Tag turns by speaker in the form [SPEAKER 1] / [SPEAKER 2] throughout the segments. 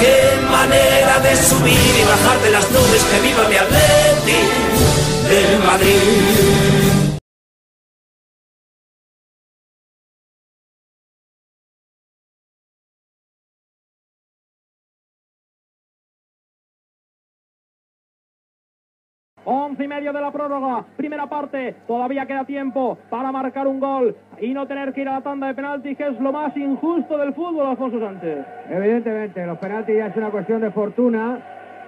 [SPEAKER 1] Qué manera de subir y bajar de las nubes que viva mi Atleti del Madrid.
[SPEAKER 2] Once y medio de la prórroga, primera parte, todavía queda tiempo para marcar un gol y no tener que ir a la tanda de penaltis, que es lo más injusto del fútbol, Alfonso Sánchez.
[SPEAKER 3] Evidentemente, los penaltis ya es una cuestión de fortuna,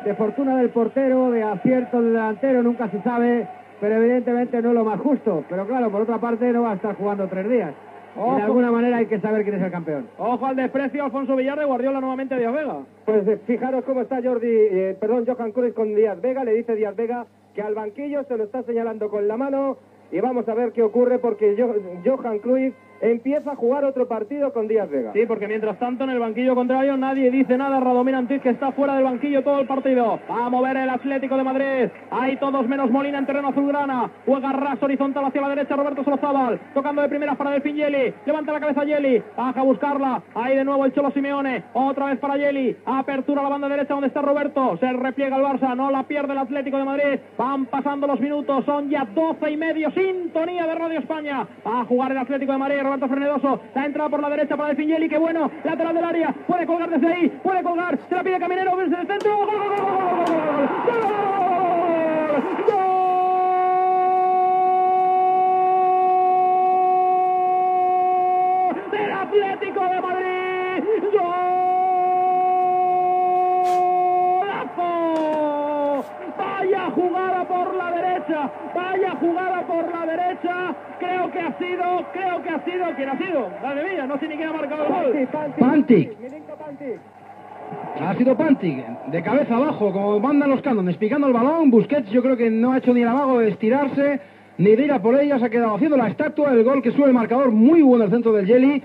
[SPEAKER 3] de fortuna del portero, de acierto del delantero, nunca se sabe, pero evidentemente no es lo más justo. Pero claro, por otra parte no va a estar jugando tres días. Y de alguna manera hay que saber quién es el campeón.
[SPEAKER 2] Ojo al desprecio, Alfonso Villar de Guardiola nuevamente a Díaz Vega.
[SPEAKER 4] Pues eh, fijaros cómo está Jordi, eh, perdón, Johan Cruz con Díaz Vega, le dice Díaz Vega que al banquillo se lo está señalando con la mano y vamos a ver qué ocurre porque Jo- Johan Cruyff empieza a jugar otro partido con Díaz Vega.
[SPEAKER 2] Sí, porque mientras tanto en el banquillo contrario nadie dice nada. Radomir Antic que está fuera del banquillo todo el partido. Va a mover el Atlético de Madrid. Hay todos menos Molina en terreno azulgrana. Juega ras horizontal hacia la derecha Roberto Solozábal. Tocando de primeras para Delfín Yeli. Levanta la cabeza Yeli. Baja a buscarla. Ahí de nuevo el Cholo Simeone. Otra vez para Yeli. Apertura a la banda derecha donde está Roberto. Se repliega el Barça. No la pierde el Atlético de Madrid. Van pasando los minutos. Son ya 12 y medio. Sintonía de Radio España. Va a jugar el Atlético de Madrid. Roberto Frenedoso. La entrada por la derecha para Delfín Yeli. Qué bueno. Lateral del área. Puede colgar desde ahí. Puede colgar. Se la pide Caminero. Desde el centro. ¡Gol, gol, gol, del Atlético de Madrid. Vaya jugada por la derecha, vaya jugada por la derecha. Creo que ha sido, creo que ha sido, ¿quién ha sido? Madre mía, no sé ni quién ha marcado el gol.
[SPEAKER 3] Pantic. Ha sido Pantic, de cabeza abajo, como mandan los cánones, picando el balón. Busquets yo creo que no ha hecho ni el amago de estirarse, ni de ir a por ella, se ha quedado haciendo la estatua, el gol que sube el marcador, muy bueno el centro del Jelly.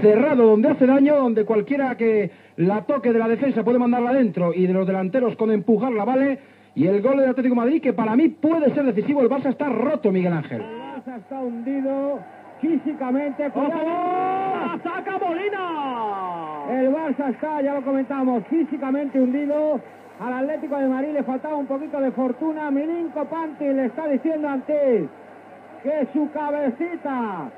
[SPEAKER 3] Cerrado, donde hace daño, donde cualquiera que la toque de la defensa puede mandarla adentro y de los delanteros con empujarla vale. Y el gol del Atlético de Madrid, que para mí puede ser decisivo, el Barça está roto, Miguel Ángel.
[SPEAKER 4] El Barça está hundido físicamente. Cuidado.
[SPEAKER 2] ¡La saca Molina!
[SPEAKER 4] El Barça está, ya lo comentamos, físicamente hundido. Al Atlético de Madrid le faltaba un poquito de fortuna. Milinko Pantic le está diciendo antes que su cabecita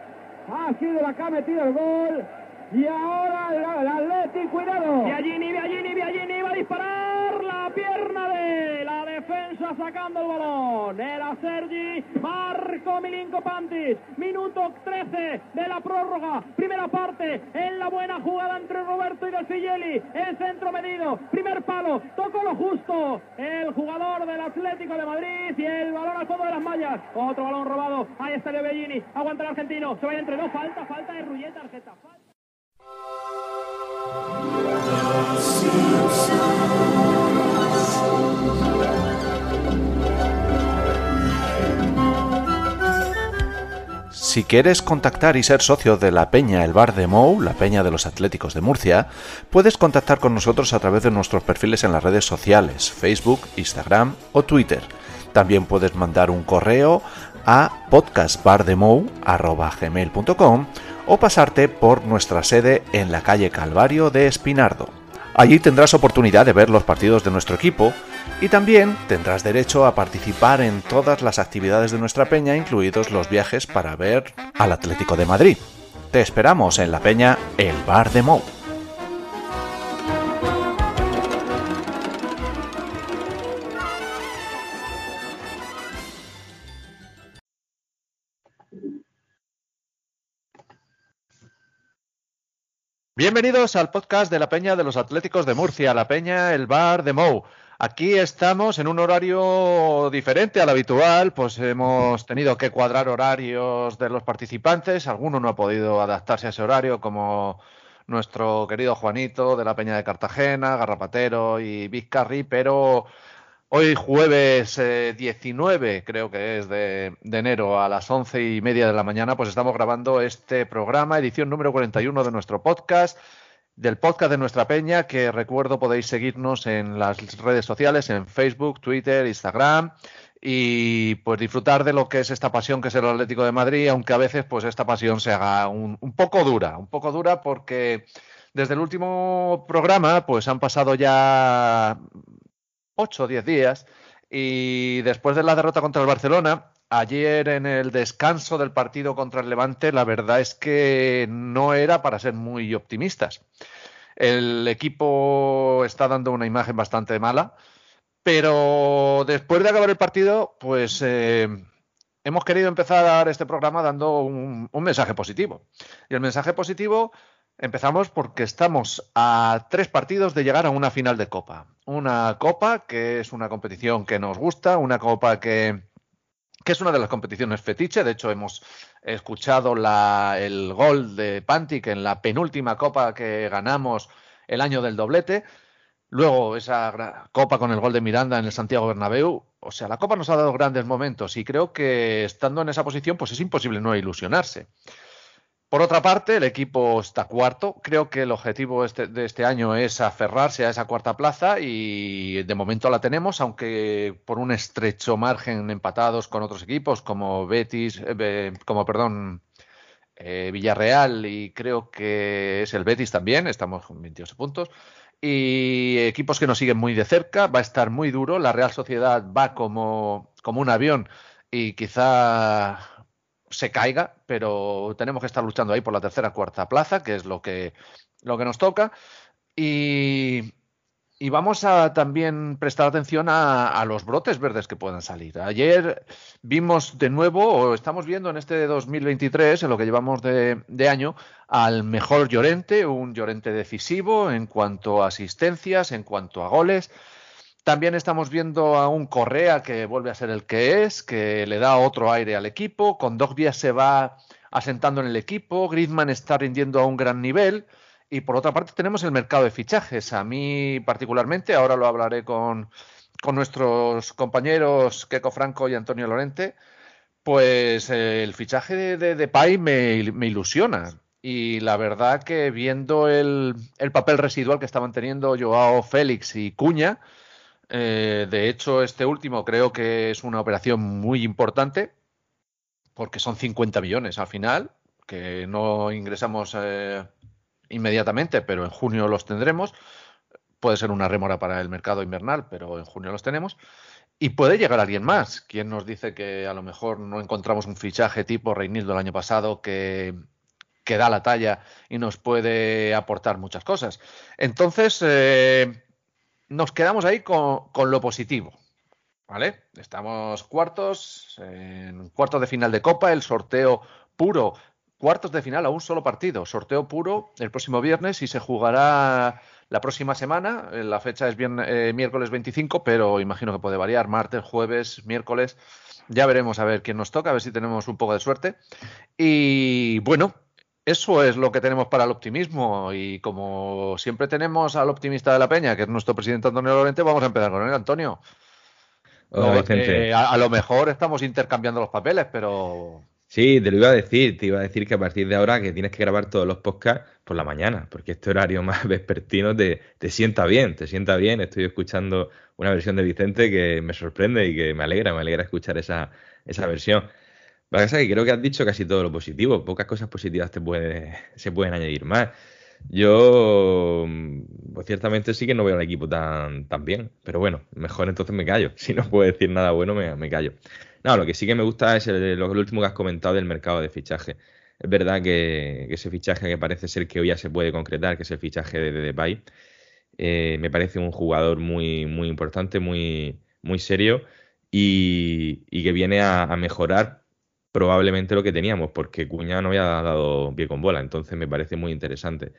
[SPEAKER 4] ha sido la que ha metido el gol. Y ahora el, el Atlético, cuidado.
[SPEAKER 2] Biagini, Biagini, Biagini va a disparar la pierna de la defensa sacando el balón. Era Sergi, Marco Milinko Pantis. Minuto 13 de la prórroga. Primera parte en la buena jugada entre Roberto y Delfigeli. El centro medido. Primer palo. Tocó lo justo. El jugador del Atlético de Madrid y el balón al fondo de las mallas. Otro balón robado. Ahí está Biagini. Aguanta el argentino. Se va entre dos. Falta, falta de Rulleta, Argeta. Falta.
[SPEAKER 5] Si quieres contactar y ser socio de la Peña El Bar de Mou, la Peña de los Atléticos de Murcia, puedes contactar con nosotros a través de nuestros perfiles en las redes sociales, Facebook, Instagram o Twitter. También puedes mandar un correo a podcastbardemou.com o pasarte por nuestra sede en la calle Calvario de Espinardo. Allí tendrás oportunidad de ver los partidos de nuestro equipo y también tendrás derecho a participar en todas las actividades de nuestra peña, incluidos los viajes para ver al Atlético de Madrid. Te esperamos en la peña El Bar de Mou. Bienvenidos al podcast de la Peña de los Atléticos de Murcia, la Peña, el bar de Mou. Aquí estamos en un horario diferente al habitual, pues hemos tenido que cuadrar horarios de los participantes, alguno no ha podido adaptarse a ese horario, como nuestro querido Juanito de la Peña de Cartagena, Garrapatero y Vizcarri, pero Hoy jueves 19, eh, creo que es de, enero, a las once y media de la mañana, pues estamos grabando este programa, edición número 41 de nuestro podcast, del podcast de nuestra peña, que recuerdo podéis seguirnos en las redes sociales, en Facebook, Twitter, Instagram, y pues disfrutar de lo que es esta pasión que es el Atlético de Madrid, aunque a veces pues esta pasión se haga un, un poco dura, un poco dura porque... Desde el último programa, pues han pasado ya 8 o 10 días. Y después de la derrota contra el Barcelona, ayer en el descanso del partido contra el Levante, la verdad es que no era para ser muy optimistas. El equipo está dando una imagen bastante mala, pero después de acabar el partido, pues eh, hemos querido empezar este programa dando un, un mensaje positivo. Y el mensaje positivo Empezamos porque estamos a tres partidos de llegar a una final de Copa. Una Copa que es una competición que nos gusta, una Copa que, es una de las competiciones fetiche. De hecho, hemos escuchado la, el gol de Pantic en la penúltima Copa que ganamos el año del doblete. Luego esa Copa con el gol de Miranda en el Santiago Bernabéu. O sea, la Copa nos ha dado grandes momentos y creo que estando en esa posición, pues es imposible no ilusionarse. Por otra parte, el equipo está cuarto. Creo que el objetivo este, de este año es aferrarse a esa cuarta plaza y de momento la tenemos, aunque por un estrecho margen empatados con otros equipos como Betis, eh, como perdón, eh, Villarreal y creo que es el Betis también. Estamos con 28 puntos. Y equipos que nos siguen muy de cerca. Va a estar muy duro. La Real Sociedad va como, como un avión y quizá se caiga, pero tenemos que estar luchando ahí por la tercera cuarta plaza, que es lo que, lo que nos toca. Y, y vamos a también prestar atención a, a, los brotes verdes que puedan salir. Ayer vimos de nuevo, o estamos viendo en este 2023, en lo que llevamos de, de año, al mejor Llorente, un Llorente decisivo en cuanto a asistencias, en cuanto a goles. También estamos viendo a un Correa que vuelve a ser el que es, que le da otro aire al equipo. Con Dogbia se va asentando en el equipo. Griezmann está rindiendo a un gran nivel. Y por otra parte tenemos el mercado de fichajes. A mí particularmente, ahora lo hablaré con, con nuestros compañeros Keco Franco y Antonio Lorente, pues eh, el fichaje de, de, Pai me, me, ilusiona. Y la verdad que viendo el, el papel residual que estaban teniendo Joao Félix y Cuña, eh, de hecho, este último creo que es una operación muy importante porque son 50 millones al final, que no ingresamos eh, inmediatamente, pero en junio los tendremos. Puede ser una rémora para el mercado invernal, pero en junio los tenemos. Y puede llegar alguien más. ¿Quién nos dice que a lo mejor no encontramos un fichaje tipo Reinildo el año pasado que, que da la talla y nos puede aportar muchas cosas? Entonces, eh, nos quedamos ahí con, lo positivo. ¿Vale? Estamos cuartos, en cuartos de final de Copa, el sorteo puro, cuartos de final a un solo partido, sorteo puro el próximo viernes y se jugará la próxima semana. La fecha es bien, eh, miércoles 25, pero imagino que puede variar, martes, jueves, miércoles. Ya veremos a ver quién nos toca, a ver si tenemos un poco de suerte. Y bueno, eso es lo que tenemos para el optimismo y como siempre tenemos al optimista de la peña, que es nuestro presidente Antonio Lorente, vamos a empezar con él, Antonio.
[SPEAKER 6] Hola, no,
[SPEAKER 5] eh, a, a, lo mejor estamos intercambiando los papeles, pero...
[SPEAKER 6] Sí, te lo iba a decir, te iba a decir que a partir de ahora que tienes que grabar todos los podcasts por la mañana, porque este horario más vespertino te, te sienta bien, te sienta bien. Estoy escuchando una versión de Vicente que me sorprende y que me alegra, me alegra escuchar esa, esa versión. Lo que pasa es que creo que has dicho casi todo lo positivo. Pocas cosas positivas te puede, se pueden añadir más. Yo, pues ciertamente sí que no veo al equipo tan, tan bien. Pero bueno, mejor entonces me callo. Si no puedo decir nada bueno, me, me callo. No, lo que sí que me gusta es lo, último que has comentado del mercado de fichaje. Es verdad que, ese fichaje que parece ser que hoy ya se puede concretar, que es el fichaje de, de Depay, eh, me parece un jugador muy, muy importante, muy, muy serio y, y que viene a mejorar probablemente lo que teníamos, porque Cuña no había dado pie con bola, entonces me parece muy interesante.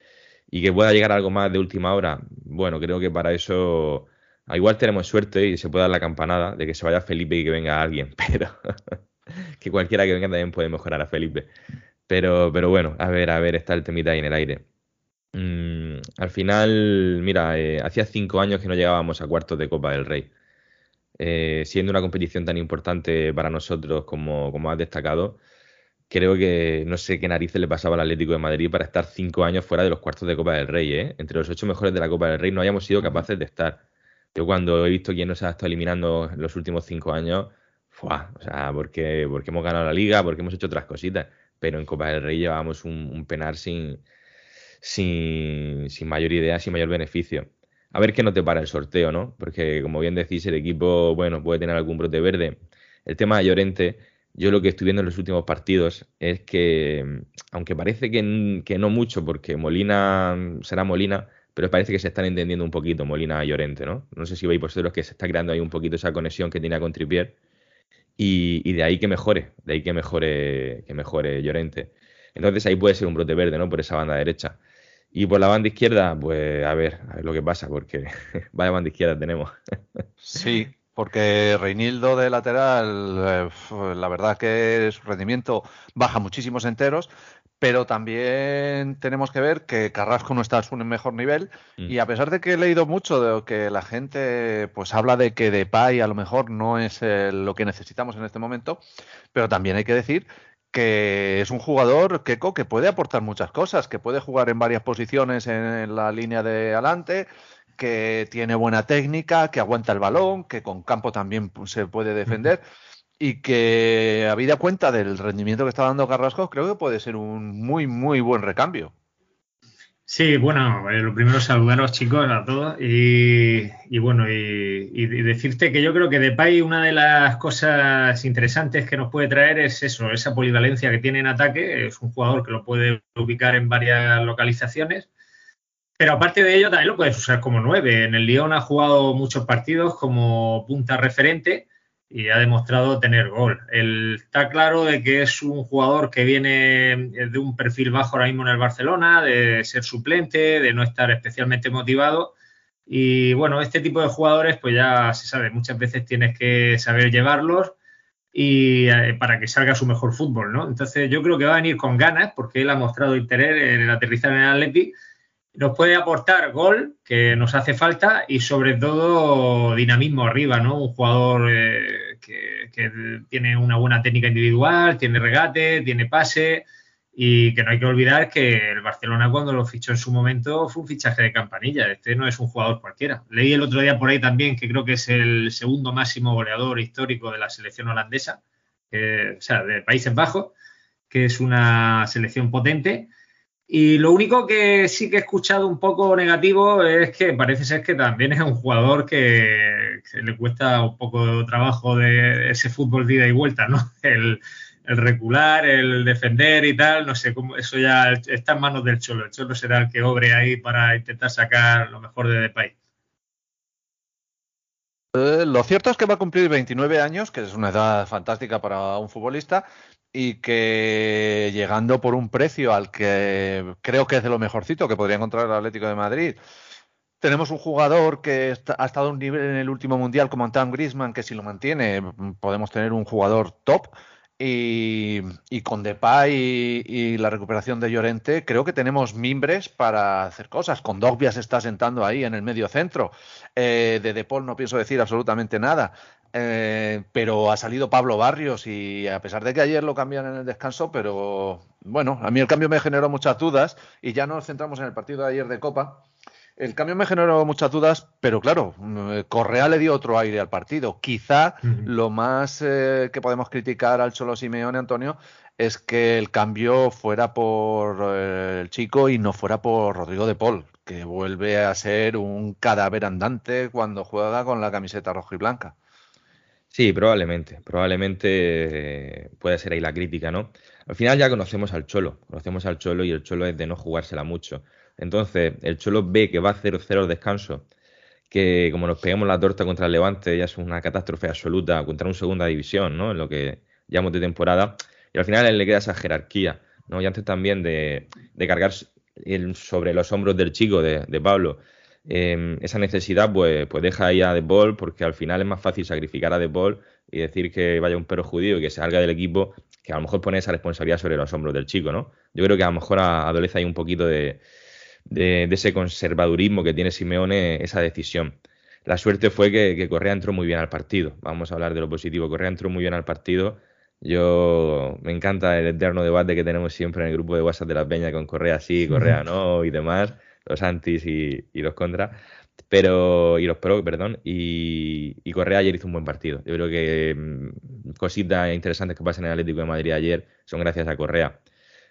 [SPEAKER 6] y que pueda llegar algo más de última hora, bueno, creo que para eso igual tenemos suerte y se puede dar la campanada de que se vaya Felipe y que venga alguien, pero que cualquiera que venga también puede mejorar a Felipe. Pero, pero bueno, a ver, a ver, está el temita ahí en el aire. Mm, al final, mira, eh, hacía cinco años que no llegábamos a cuartos de Copa del Rey. Eh, siendo una competición tan importante para nosotros como, como has destacado, creo que no sé qué narices le pasaba al Atlético de Madrid para estar cinco años fuera de los cuartos de Copa del Rey. ¿eh? Entre los ocho mejores de la Copa del Rey no hayamos sido capaces de estar. Yo cuando he visto quién nos ha estado eliminando en los últimos cinco años, ¡fua! o sea, porque, porque hemos ganado la liga, porque hemos hecho otras cositas, pero en Copa del Rey llevábamos un, un penar sin, sin, sin mayor idea, sin mayor beneficio. A ver qué nos para el sorteo, ¿no? Porque como bien decís, el equipo, bueno, puede tener algún brote verde. El tema de Llorente, yo lo que estoy viendo en los últimos partidos es que, aunque parece que, que no mucho, porque Molina será Molina, pero parece que se están entendiendo un poquito Molina y Llorente, ¿no? No sé si veis vosotros que se está creando ahí un poquito esa conexión que tenía con Tripier y, y, de ahí que mejore, de ahí que mejore, que mejore Llorente. Entonces ahí puede ser un brote verde, ¿no? Por esa banda derecha. Y por la banda izquierda, pues a ver, a ver lo que pasa, porque vaya banda izquierda tenemos.
[SPEAKER 5] sí, porque Reinildo de lateral, eh, la verdad que su rendimiento baja muchísimos enteros, pero también tenemos que ver que Carrasco no está a su mejor nivel mm. y a pesar de que he leído mucho de que la gente pues habla de que Depay a lo mejor no es lo que necesitamos en este momento, pero también hay que decir que es un jugador Keco que puede aportar muchas cosas, que puede jugar en varias posiciones en la línea de adelante, que tiene buena técnica, que aguanta el balón, que con campo también se puede defender y que, habida cuenta del rendimiento que está dando Carrasco, creo que puede ser un muy, muy buen recambio.
[SPEAKER 7] Sí, bueno, eh, lo primero saludaros chicos a todos y, bueno, y, decirte que yo creo que Depay una de las cosas interesantes que nos puede traer es eso, esa polivalencia que tiene en ataque, es un jugador que lo puede ubicar en varias localizaciones, pero aparte de ello también lo puedes usar como nueve. En el Lyon ha jugado muchos partidos como punta referente y ha demostrado tener gol. está claro de que es un jugador que viene de un perfil bajo ahora mismo en el Barcelona, de ser suplente, de no estar especialmente motivado. Y bueno, este tipo de jugadores, pues ya se sabe, muchas veces tienes que saber llevarlos y eh, para que salga su mejor fútbol, ¿no? Entonces yo creo que va a venir con ganas porque él ha mostrado interés en el aterrizar en el Atleti nos puede aportar gol, que nos hace falta, y sobre todo dinamismo arriba, ¿no? Un jugador eh, que, tiene una buena técnica individual, tiene regate, tiene pase, y que no hay que olvidar que el Barcelona cuando lo fichó en su momento fue un fichaje de campanilla, este no es un jugador cualquiera. Leí el otro día por ahí también que creo que es el segundo máximo goleador histórico de la selección holandesa, o sea, de Países Bajos, que es una selección potente y lo único que sí que he escuchado un poco negativo es que parece ser que también es un jugador que, le cuesta un poco de trabajo de ese fútbol de ida y vuelta, ¿no? El, recular, el defender y tal, no sé, cómo eso ya está en manos del Cholo. El Cholo será el que obre ahí para intentar sacar lo mejor de Depay.
[SPEAKER 5] Eh, lo cierto es que va a cumplir 29 años, que es una edad fantástica para un futbolista, y que llegando por un precio al que creo que es de lo mejorcito que podría encontrar el Atlético de Madrid. Tenemos un jugador que ha estado a un nivel en el último mundial como Antoine Griezmann, que si lo mantiene podemos tener un jugador top. Y, con Depay y, la recuperación de Llorente, creo que tenemos mimbres para hacer cosas. Con Dogbia se está sentando ahí en el medio centro. Eh, de Depol no pienso decir absolutamente nada. Eh, pero ha salido Pablo Barrios y a pesar de que ayer lo cambian en el descanso, pero bueno, a mí el cambio me generó muchas dudas y ya nos centramos en el partido de ayer de Copa. El cambio me generó muchas dudas, pero claro, mm, Correa le dio otro aire al partido. Quizá lo más eh, que podemos criticar al Cholo Simeone, Antonio, es que el cambio fuera por eh, el chico y no fuera por Rodrigo de Paul, que vuelve a ser un cadáver andante cuando juega con la camiseta roja y blanca.
[SPEAKER 6] Sí, probablemente, probablemente eh, puede ser ahí la crítica, ¿no? Al final ya conocemos al Cholo, conocemos al Cholo y el Cholo es de no jugársela mucho. Entonces, el Cholo ve que va a 0-0 el descanso, que como nos pegamos la torta contra el Levante ya es una catástrofe absoluta contra un segunda división, ¿no? En lo que llamamos de temporada. Y al final él le queda esa jerarquía, ¿no? Y antes también de, de cargar sobre los hombros del chico, de, Pablo, em, esa necesidad, pues, pues deja ahí a De Paul, porque al final es más fácil sacrificar a De Paul y decir que vaya un perro judío y que se salga del equipo, que a lo mejor pone esa responsabilidad sobre los hombros del chico, ¿no? Yo creo que a lo mejor adolece ahí un poquito de, de, ese conservadurismo que tiene Simeone, esa decisión. La suerte fue que, Correa entró muy bien al partido. Vamos a hablar de lo positivo. Correa entró muy bien al partido. Yo me encanta el eterno debate que tenemos siempre en el grupo de WhatsApp de la Peña con Correa sí, Correa no y demás, los antis y, los contra, pero y los pro, perdón, y, Correa ayer hizo un buen partido. Yo creo que mm, cositas interesantes que pasan en el Atlético de Madrid ayer son gracias a Correa.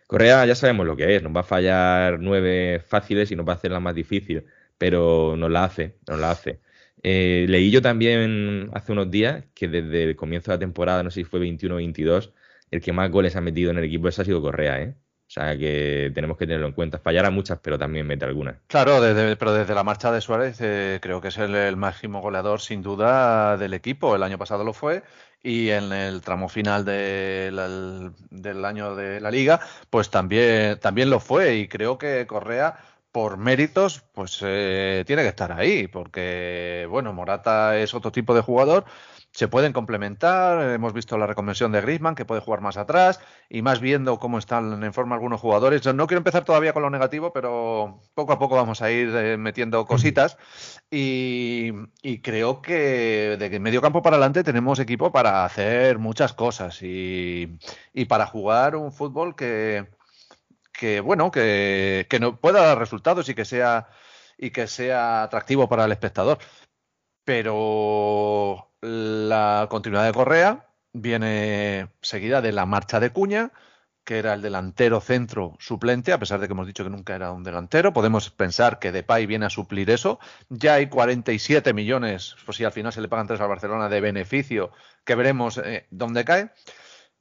[SPEAKER 6] Correa ya sabemos lo que es, nos va a fallar nueve fáciles y nos va a hacer la más difícil, pero nos la hace, nos la hace. Eh, leí yo también hace unos días que desde el comienzo de la temporada, no sé si fue 21 o 22, el que más goles ha metido en el equipo ese ha sido Correa, ¿eh? O sea que tenemos que tenerlo en cuenta. Fallará muchas, pero también mete algunas.
[SPEAKER 5] Claro, desde, pero desde la marcha de Suárez eh, creo que es el, máximo goleador sin duda del equipo. El año pasado lo fue y en el tramo final del año de la liga, pues también, también lo fue. Y creo que Correa por méritos, pues eh, tiene que estar ahí, porque, bueno, Morata es otro tipo de jugador, se pueden complementar, hemos visto la reconversión de Griezmann, que puede jugar más atrás, y más viendo cómo están en forma algunos jugadores. Yo no quiero empezar todavía con lo negativo, pero poco a poco vamos a ir eh, metiendo cositas, y, creo que de medio campo para adelante tenemos equipo para hacer muchas cosas, y para jugar un fútbol que que bueno, que, no pueda dar resultados y que sea y que sea atractivo para el espectador. Pero la continuidad de Correa viene seguida de la marcha de Cuña, que era el delantero centro suplente, a pesar de que hemos dicho que nunca era un delantero. Podemos pensar que Depay viene a suplir eso. Ya hay 47 millones, pues si al final se le pagan tres al Barcelona de beneficio, que veremos eh, dónde cae.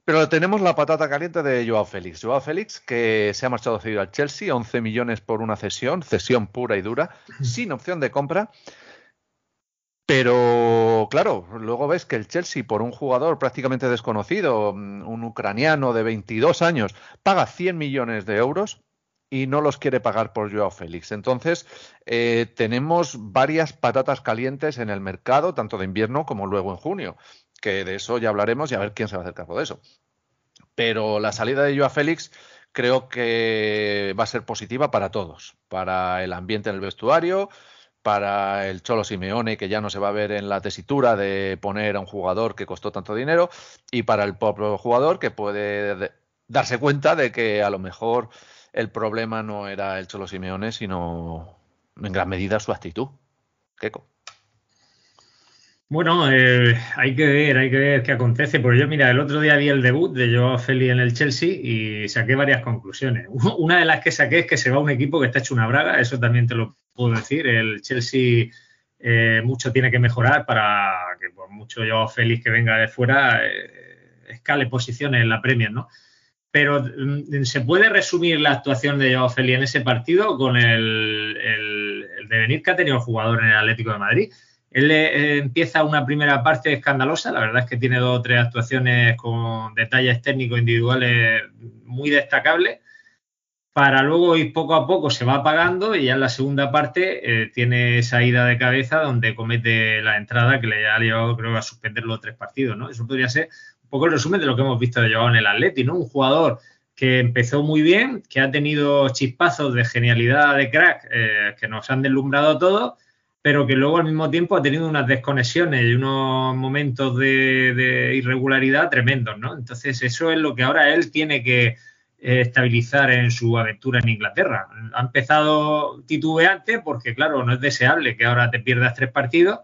[SPEAKER 5] Pero tenemos la patata caliente de Joao Félix. Joao Félix, que se ha marchado cedido al Chelsea, 11 millones por una cesión, cesión pura y dura, sin opción de compra. Pero claro, luego ves que el Chelsea, por un jugador prácticamente desconocido, mm, un ucraniano de 22 años, paga 100 millones de euros y no los quiere pagar por Joao Félix. Entonces, eh, tenemos varias patatas calientes en el mercado, tanto de invierno como luego en junio que de eso ya hablaremos y a ver quién se va a hacer cargo de eso. Pero la salida de Joa Félix creo que va a ser positiva para todos, para el ambiente en el vestuario, para el Cholo Simeone, que ya no se va a ver en la tesitura de poner a un jugador que costó tanto dinero, y para el propio jugador que puede darse cuenta de que a lo mejor el problema no era el Cholo Simeone, sino en gran medida su actitud. Keiko.
[SPEAKER 7] Bueno, eh, hay que ver, hay que ver qué acontece. Porque yo, mira, el otro día vi el debut de Joao Félix en el Chelsea y saqué varias conclusiones. Una de las que saqué es que se va un equipo que está hecho una braga, eso también te lo puedo decir. El Chelsea eh, mucho tiene que mejorar para que por mucho Joao Félix que venga de fuera eh, escale posiciones en la Premier, ¿no? Pero mm, se puede resumir la actuación de Joao Félix en ese partido con el, el devenir que ha tenido el jugador en el Atlético de Madrid él eh, empieza una primera parte escandalosa, la verdad es que tiene dos o tres actuaciones con detalles técnicos individuales muy destacables, para luego ir poco a poco se va apagando y ya en la segunda parte eh, tiene esa ida de cabeza donde comete la entrada que le ha llevado creo a suspender los tres partidos, ¿no? Eso podría ser un poco el resumen de lo que hemos visto de Joao en el Atleti, ¿no? Un jugador que empezó muy bien, que ha tenido chispazos de genialidad de crack eh, que nos han deslumbrado todos pero que luego al mismo tiempo ha tenido unas desconexiones y unos momentos de, irregularidad tremendos, ¿no? Entonces eso es lo que ahora él tiene que eh, estabilizar en su aventura en Inglaterra. Ha empezado titubeante porque, claro, no es deseable que ahora te pierdas tres partidos,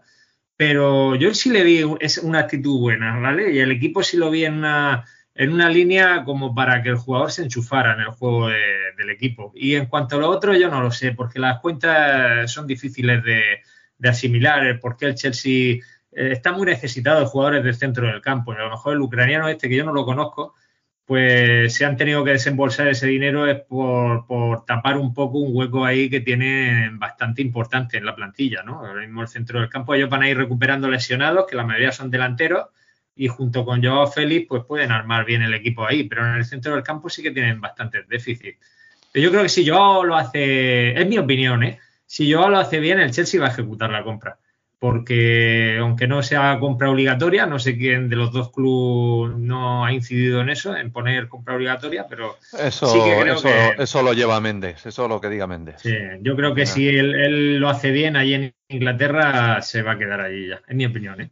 [SPEAKER 7] pero yo sí le vi es una actitud buena, ¿vale? Y el equipo sí lo vi en una, en una línea como para que el jugador se enchufara en el juego del equipo. Y en cuanto a lo otro, yo no lo sé, porque las cuentas son difíciles de, asimilar, porque el Chelsea eh, está muy necesitado de jugadores del centro del campo. Y a lo mejor el ucraniano este, que yo no lo conozco, pues se han tenido que desembolsar ese dinero es por, por, tapar un poco un hueco ahí que tiene bastante importante en la plantilla, ¿no? Ahora mismo el centro del campo ellos van a ir recuperando lesionados, que la mayoría son delanteros, y junto con Joao Félix pues pueden armar bien el equipo ahí, pero en el centro del campo sí que tienen bastantes déficits. Yo creo que si Joao lo hace, es mi opinión, ¿eh? Si Joao lo hace bien, el Chelsea va a ejecutar la compra porque aunque no sea compra obligatoria, no sé quién de los dos clubes no ha incidido en eso, en poner compra obligatoria, pero
[SPEAKER 5] eso, sí que creo que, eso lo lleva Méndez, eso es lo que diga Méndez.
[SPEAKER 7] Sí, yo creo que si él, él, lo hace bien allí en Inglaterra, se va a quedar allí ya, en mi opinión. ¿eh?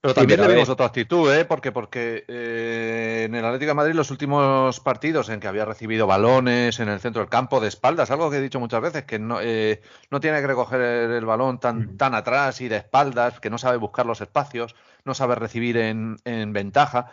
[SPEAKER 5] Pero también tenemos otra actitud, ¿eh? Porque, porque eh, en el Atlético de Madrid los últimos partidos en que había recibido balones en el centro del campo de espaldas, algo que he dicho muchas veces, que no, eh, no tiene que recoger el balón tan, mm. tan atrás y de espaldas, que no sabe buscar los espacios, no sabe recibir en, en ventaja.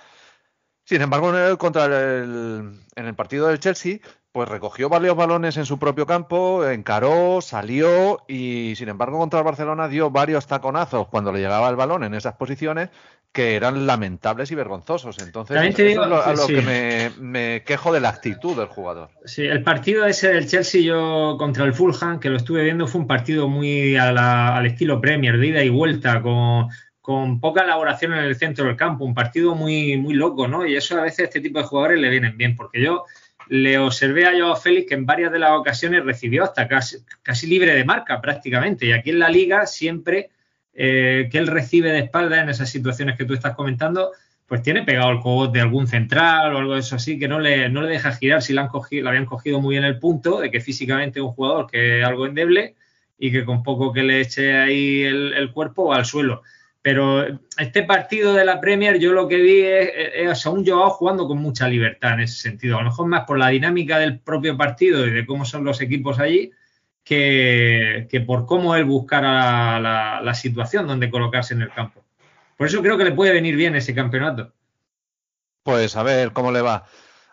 [SPEAKER 5] Sin embargo, en el, contra el, en el partido del Chelsea, pues recogió varios balones en su propio campo, encaró, salió y sin embargo contra el Barcelona dio varios taconazos cuando le llegaba el balón en esas posiciones que eran lamentables y vergonzosos. Entonces, eso es lo, a lo que me, quejo de la actitud del jugador.
[SPEAKER 7] Sí, el partido ese del Chelsea yo contra el Fulham, que lo estuve viendo, fue un partido muy al estilo Premier, de ida y vuelta, con, con poca elaboración en el centro del campo, un partido muy, muy loco, ¿no? Y eso a veces a este tipo de jugadores le vienen bien, porque yo le observé a Joao Félix que en varias de las ocasiones recibió hasta casi, libre de marca prácticamente. Y aquí en la liga siempre eh, que él recibe de espalda en esas situaciones que tú estás comentando, pues tiene pegado el cogote de algún central o algo de eso así, que no le, no le deja girar si la, han cogido, habían cogido muy bien el punto de que físicamente es un jugador que es algo endeble y que con poco que le eche ahí el, cuerpo al suelo. Pero este partido de la Premier yo lo que vi es, a un Joao jugando con mucha libertad en ese sentido. A lo mejor más por la dinámica del propio partido y de cómo son los equipos allí que, por cómo él buscara la, situación donde colocarse en el campo. Por eso creo que le puede venir bien ese campeonato.
[SPEAKER 5] Pues a ver cómo le va.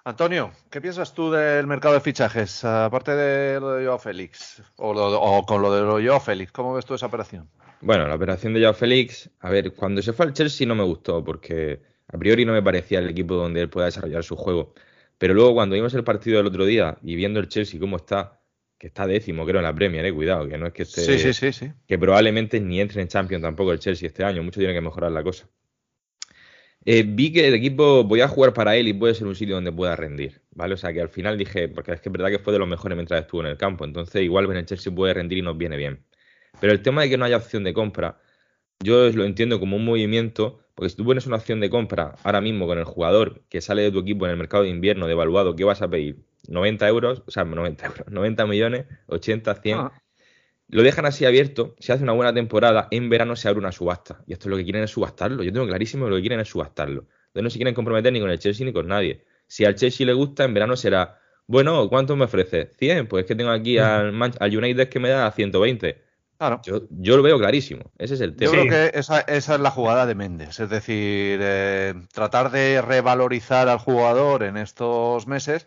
[SPEAKER 5] Antonio, ¿qué piensas tú del mercado de fichajes? Aparte de lo de Joao Félix, o, o con lo de Joao Félix, ¿cómo ves tú esa operación?
[SPEAKER 6] Bueno, la operación de Joao Félix, a ver, cuando se fue al Chelsea no me gustó porque a priori no me parecía el equipo donde él pueda desarrollar su juego. Pero luego cuando vimos el partido del otro día y viendo el Chelsea cómo está, que está décimo creo en la Premier, eh, cuidado, que no es que esté...
[SPEAKER 5] Sí, sí, sí, sí.
[SPEAKER 6] Que probablemente ni entre en Champions tampoco el Chelsea este año, mucho tiene que mejorar la cosa. Eh, vi que el equipo voy a jugar para él y puede ser un sitio donde pueda rendir, ¿vale? O sea que al final dije, porque es que es verdad que fue de los mejores mientras estuvo en el campo, entonces igual en el Chelsea puede rendir y nos viene bien. Pero el tema de que no haya opción de compra, yo lo entiendo como un movimiento, porque si tú pones una opción de compra ahora mismo con el jugador que sale de tu equipo en el mercado de invierno devaluado, ¿qué vas a pedir? 90 euros, o sea, 90 euros, 90 millones, 80, 100. Ah. Lo dejan así abierto, se hace una buena temporada, en verano se abre una subasta. Y esto es lo que quieren es subastarlo. Yo tengo clarísimo que lo que quieren es subastarlo. Entonces no se quieren comprometer ni con el Chelsea ni con nadie. Si al Chelsea le gusta, en verano será, bueno, ¿cuánto me ofrece? 100, pues es que tengo aquí al, al United que me da 120 yo, lo veo clarísimo. Ese es el tema.
[SPEAKER 5] Yo creo que esa, es la jugada de Méndez. Es decir, eh, tratar de revalorizar al jugador en estos meses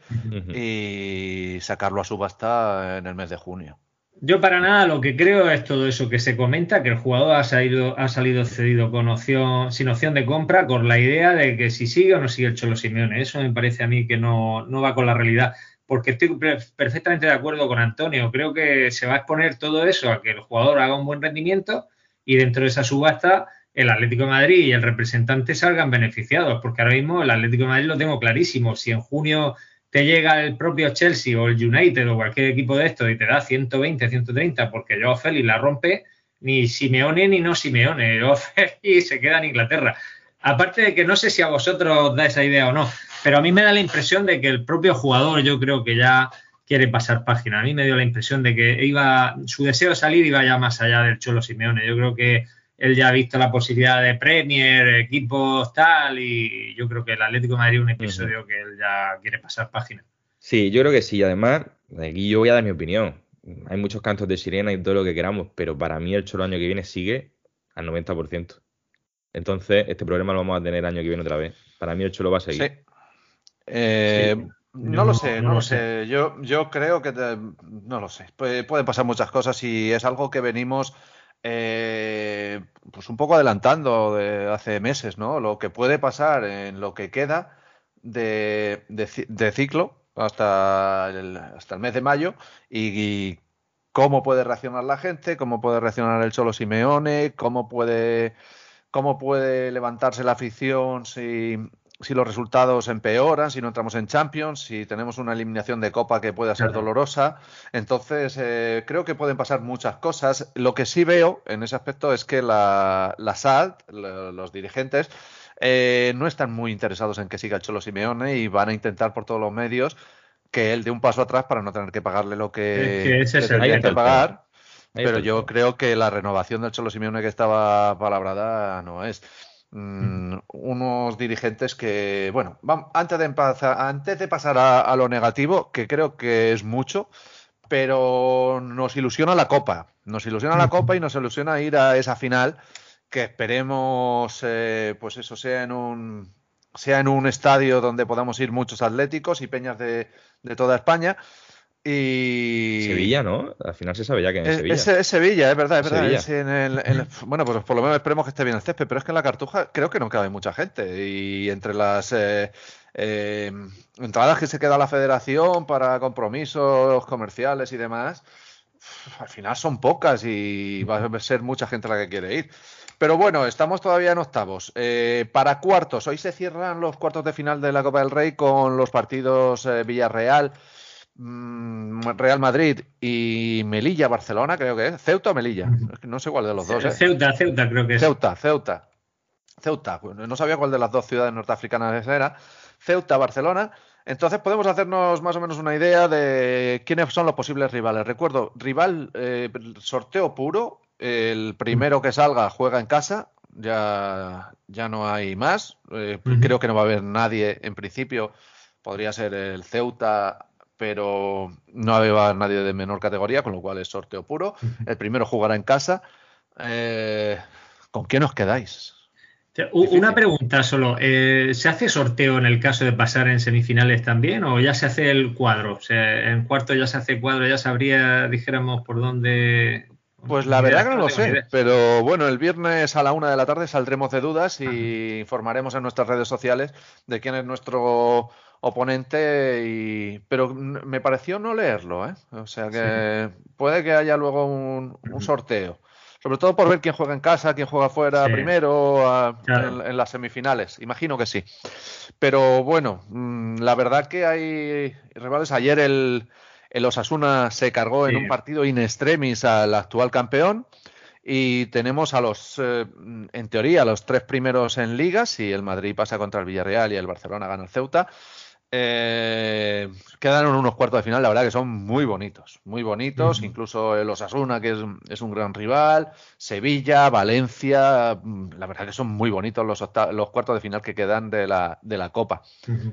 [SPEAKER 5] y sacarlo a subasta en el mes de junio.
[SPEAKER 7] Yo para nada lo que creo es todo eso que se comenta, que el jugador ha salido, ha salido cedido con opción, sin opción de compra, con la idea de que si sigue o no sigue el Cholo Simeone. Eso me parece a mí que no, no va con la realidad porque estoy perfectamente de acuerdo con Antonio. Creo que se va a exponer todo eso a que el jugador haga un buen rendimiento y dentro de esa subasta el Atlético de Madrid y el representante salgan beneficiados, porque ahora mismo el Atlético de Madrid lo tengo clarísimo. Si en junio te llega el propio Chelsea o el United o cualquier equipo de estos y te da 120, 130 porque Joao Félix la rompe, ni Simeone ni no Simeone, Joao Félix se queda en Inglaterra. Aparte de que no sé si a vosotros os da esa idea o no, pero a mí me da la impresión de que el propio jugador yo creo que ya quiere pasar página. A mí me dio la impresión de que iba su deseo de salir iba ya más allá del Cholo Simeone. Yo creo que él ya ha visto la posibilidad de Premier, equipos tal, y yo creo que el Atlético de Madrid es un episodio que él ya quiere pasar página.
[SPEAKER 6] Sí, yo creo que sí. Además, aquí yo voy a dar mi opinión. Hay muchos cantos de sirena y todo lo que queramos, pero para mí el Cholo año que viene sigue al 90%. Entonces, este problema lo vamos a tener el año que viene otra vez. Para mí el Cholo va a seguir.
[SPEAKER 5] Eh, no, lo sé, no, lo sé. Yo, yo creo que no lo sé. pueden pasar muchas cosas y es algo que venimos eh, pues un poco adelantando de hace meses, ¿no? Lo que puede pasar en lo que queda de, de, ciclo hasta el, hasta el mes de mayo y, cómo puede reaccionar la gente, cómo puede reaccionar el Cholo Simeone, cómo puede cómo puede levantarse la afición si si los resultados empeoran, si no entramos en Champions, si tenemos una eliminación de Copa que pueda ser dolorosa. Entonces, eh, creo que pueden pasar muchas cosas. Lo que sí veo en ese aspecto es que la, la SAD, los dirigentes, eh, no están muy interesados en que siga el Cholo Simeone y van a intentar por todos los medios que él dé un paso atrás para no tener que pagarle lo que, tenía que pagar. Pero yo creo que la renovación del Cholo Simeone que estaba palabrada no es. Mm, unos dirigentes que, bueno, antes, de antes de pasar a, lo negativo, que creo que es mucho, pero nos ilusiona la Copa. Nos ilusiona la Copa y nos ilusiona ir a esa final que esperemos, eh, pues eso sea en un sea en un estadio donde podamos ir muchos atléticos y peñas de, de toda España y...
[SPEAKER 6] Sevilla, ¿no? Al final se sabe ya que en Sevilla.
[SPEAKER 5] Es, Sevilla, es verdad, es verdad. bueno, pues por lo menos esperemos que esté bien el césped, pero es que en la Cartuja creo que no cabe mucha gente. Y entre las eh, eh, entradas que se queda la federación para compromisos comerciales y demás, al final son pocas y va a ser mucha gente la que quiere ir. Pero bueno, estamos todavía en octavos. Eh, para cuartos, hoy se cierran los cuartos de final de la Copa del Rey con los partidos Villarreal. Mm, Real Madrid y Melilla, Barcelona, creo que es. Ceuta o Melilla. No sé cuál de los dos. ¿eh?
[SPEAKER 7] Ceuta, Ceuta, creo que es.
[SPEAKER 5] Ceuta, Ceuta. Ceuta. No sabía cuál de las dos ciudades norteafricanas era. Ceuta, Barcelona. Entonces podemos hacernos más o menos una idea de quiénes son los posibles rivales. Recuerdo, rival, eh, sorteo puro. El primero que salga juega en casa. Ya, ya no hay más. Eh, creo que no va a haber nadie en principio. Podría ser el Ceuta pero no había nadie de menor categoría, con lo cual es sorteo puro. El primero jugará en casa. Eh, ¿Con quién os quedáis?
[SPEAKER 7] Una pregunta solo. Eh, ¿Se hace sorteo en el caso de pasar en semifinales también o ya se hace el cuadro? O sea, en cuarto ya se hace cuadro, ya sabría, dijéramos, por dónde.
[SPEAKER 5] Pues la verdad que no lo sé, pero bueno, el viernes a la una de la tarde saldremos de dudas y informaremos en nuestras redes sociales de quién es nuestro oponente, y, pero me pareció no leerlo, ¿eh? O sea que puede que haya luego un, sorteo. Sobre todo por ver quién juega en casa, quién juega fuera primero en, las semifinales. Imagino que sí. Pero bueno, mm, la verdad que hay rivales. Ayer el, el Osasuna se cargó en un partido in extremis al actual campeón. Y tenemos a los, eh, en teoría, los tres primeros en ligas. Si el Madrid pasa contra el Villarreal y el Barcelona gana el Ceuta, eh, quedaron unos cuartos de final, la verdad que son muy bonitos, muy bonitos, incluso el Osasuna, que es, un gran rival, Sevilla, Valencia, mm, la verdad que son muy bonitos los, los cuartos de final que quedan de la, de la Copa.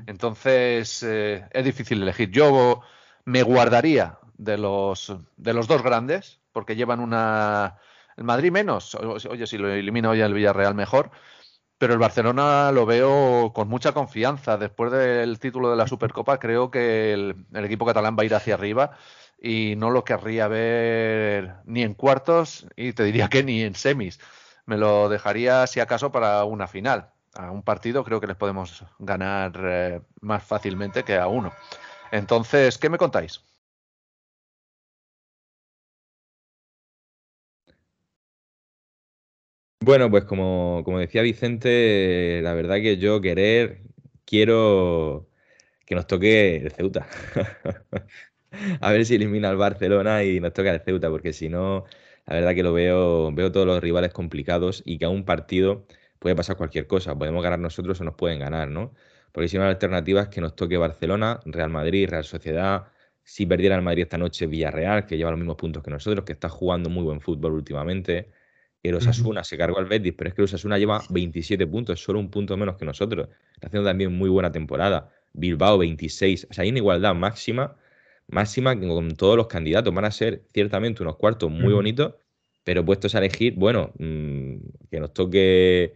[SPEAKER 5] Entonces, eh, es difícil elegir. Yo me guardaría de los, de los dos grandes, porque llevan una... El Madrid menos, oye, si lo elimina hoy el Villarreal mejor, pero el Barcelona lo veo con mucha confianza. Después del título de la Supercopa, creo que el, equipo catalán va a ir hacia arriba y no lo querría ver ni en cuartos y te diría que ni en semis. Me lo dejaría, si acaso, para una final. A un partido creo que les podemos ganar eh, más fácilmente que a uno. Entonces, ¿qué me contáis?
[SPEAKER 6] Bueno, pues como, decía Vicente, la verdad que yo querer, quiero que nos toque el Ceuta. A ver si elimina al Barcelona y nos toca el Ceuta, porque si no, la verdad que lo veo, veo todos los rivales complicados y que a un partido puede pasar cualquier cosa. Podemos ganar nosotros o nos pueden ganar, ¿no? Porque si no, la alternativa es que nos toque Barcelona, Real Madrid, Real Sociedad. Si perdiera el Madrid esta noche, Villarreal, que lleva los mismos puntos que nosotros, que está jugando muy buen fútbol últimamente el Osasuna se cargó al Betis, pero es que el Osasuna lleva 27 puntos, solo un punto menos que nosotros. Está haciendo también muy buena temporada. Bilbao 26. O sea, hay una igualdad máxima, máxima con todos los candidatos. Van a ser ciertamente unos cuartos muy bonitos, pero puestos a elegir, bueno, mm, que nos toque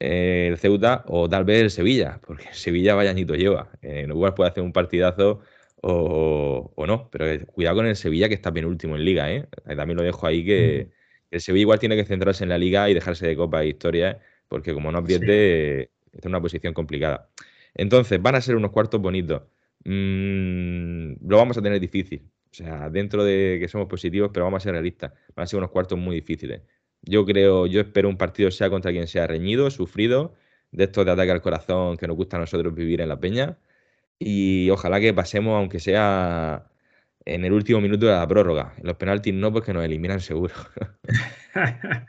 [SPEAKER 6] eh, el Ceuta o tal vez el Sevilla, porque Sevilla vaya añito lleva. En igual puede hacer un partidazo o, no, pero cuidado con el Sevilla que está penúltimo en liga, ¿eh? También lo dejo ahí que el Sevilla igual tiene que centrarse en la liga y dejarse de copa e historia, porque como no apriete, está en una posición complicada. Entonces, van a ser unos cuartos bonitos. Mm, lo vamos a tener difícil. O sea, dentro de que somos positivos, pero vamos a ser realistas. Van a ser unos cuartos muy difíciles. Yo creo, yo espero un partido sea contra quien sea reñido, sufrido, de estos de ataque al corazón que nos gusta a nosotros vivir en la peña. Y ojalá que pasemos, aunque sea en el último minuto de la prórroga. En los penaltis no, porque nos eliminan seguro.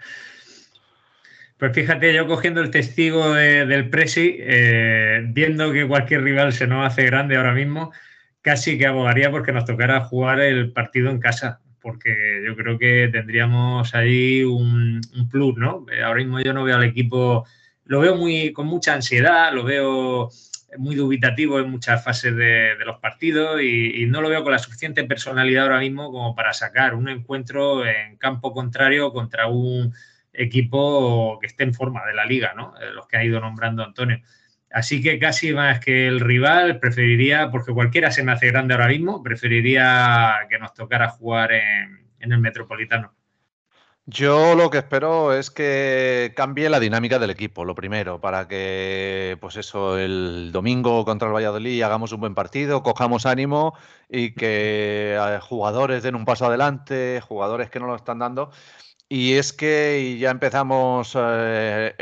[SPEAKER 7] Pues fíjate, yo cogiendo el testigo del Presi, eh, viendo que cualquier rival se nos hace grande ahora mismo, casi que abogaría porque nos tocara jugar el partido en casa, porque yo creo que tendríamos ahí un, plus, ¿no? Eh, ahora mismo yo no veo al equipo, lo veo muy con mucha ansiedad, lo veo muy dubitativo en muchas fases de, los partidos y, no lo veo con la suficiente personalidad ahora mismo como para sacar un encuentro en campo contrario contra un equipo que esté en forma de la liga, ¿no? Eh, los que ha ido nombrando Antonio. Así que casi más que el rival, preferiría, porque cualquiera se me hace grande ahora mismo, preferiría que nos tocara jugar en el Metropolitano.
[SPEAKER 5] Yo lo que espero es que cambie la dinámica del equipo, lo primero, para que, pues eso, el domingo contra el Valladolid hagamos un buen partido, cojamos ánimo y que eh, jugadores den un paso adelante, jugadores que no lo están dando. Y es que ya empezamos eh,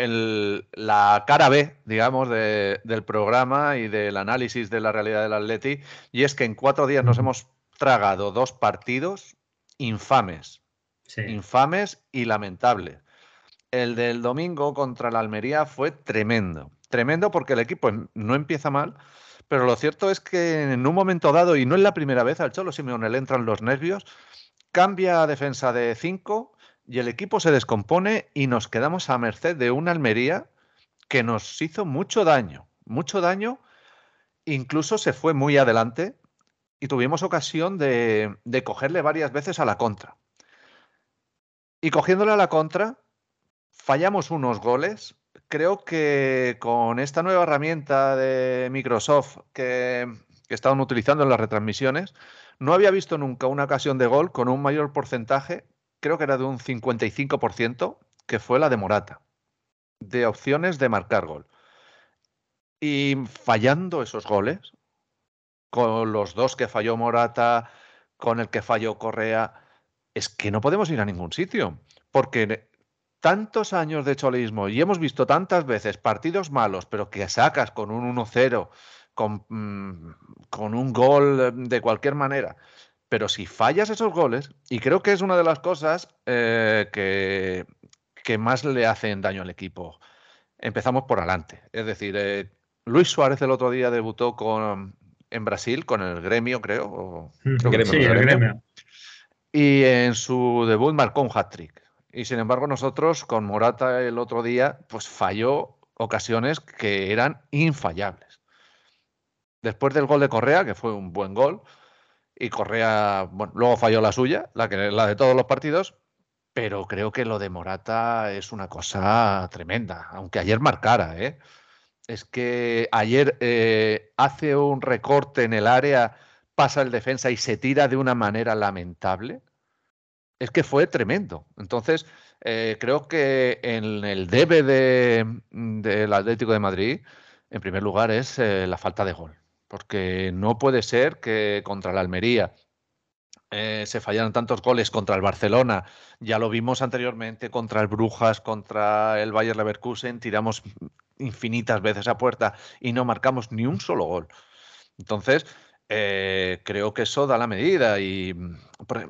[SPEAKER 5] la cara B, digamos, del programa y del análisis de la realidad del Atleti, y es que en cuatro días nos hemos tragado dos partidos infames infames y lamentables. El del domingo contra la Almería fue tremendo. Tremendo porque el equipo no empieza mal, pero lo cierto es que en un momento dado, y no es la primera vez, al Cholo Simeone le entran los nervios, cambia a defensa de 5 y el equipo se descompone y nos quedamos a merced de una Almería que nos hizo mucho daño, mucho daño, incluso se fue muy adelante y tuvimos ocasión de, de cogerle varias veces a la contra. Y cogiéndole a la contra, fallamos unos goles. Creo que con esta nueva herramienta de Microsoft que, estaban utilizando en las retransmisiones, no había visto nunca una ocasión de gol con un mayor porcentaje, creo que era de un 55%, que fue la de Morata, de opciones de marcar gol. Y fallando esos goles, con los dos que falló Morata, con el que falló Correa, es que no podemos ir a ningún sitio, porque tantos años de cholismo y hemos visto tantas veces partidos malos, pero que sacas con un 1-0, con, mm, con, un gol de cualquier manera. Pero si fallas esos goles, y creo que es una de las cosas eh, que, que, más le hacen daño al equipo, empezamos por adelante. Es decir, eh, Luis Suárez el otro día debutó con, en Brasil con el gremio, creo.
[SPEAKER 7] sí, el gremio
[SPEAKER 5] y en su debut marcó un hat-trick. Y sin embargo, nosotros con Morata el otro día, pues falló ocasiones que eran infallables. Después del gol de Correa, que fue un buen gol, y Correa, bueno, luego falló la suya, la, que, la de todos los partidos, pero creo que lo de Morata es una cosa tremenda, aunque ayer marcara, ¿eh? Es que ayer eh, hace un recorte en el área pasa el defensa y se tira de una manera lamentable, es que fue tremendo. Entonces, eh, creo que en el debe del Atlético de Madrid, en primer lugar, es eh, la falta de gol. Porque no puede ser que contra la Almería eh, se fallaran tantos goles contra el Barcelona. Ya lo vimos anteriormente contra el Brujas, contra el Bayer Leverkusen. Tiramos infinitas veces a puerta y no marcamos ni un solo gol. Entonces, eh, creo que eso da la medida. Y mm,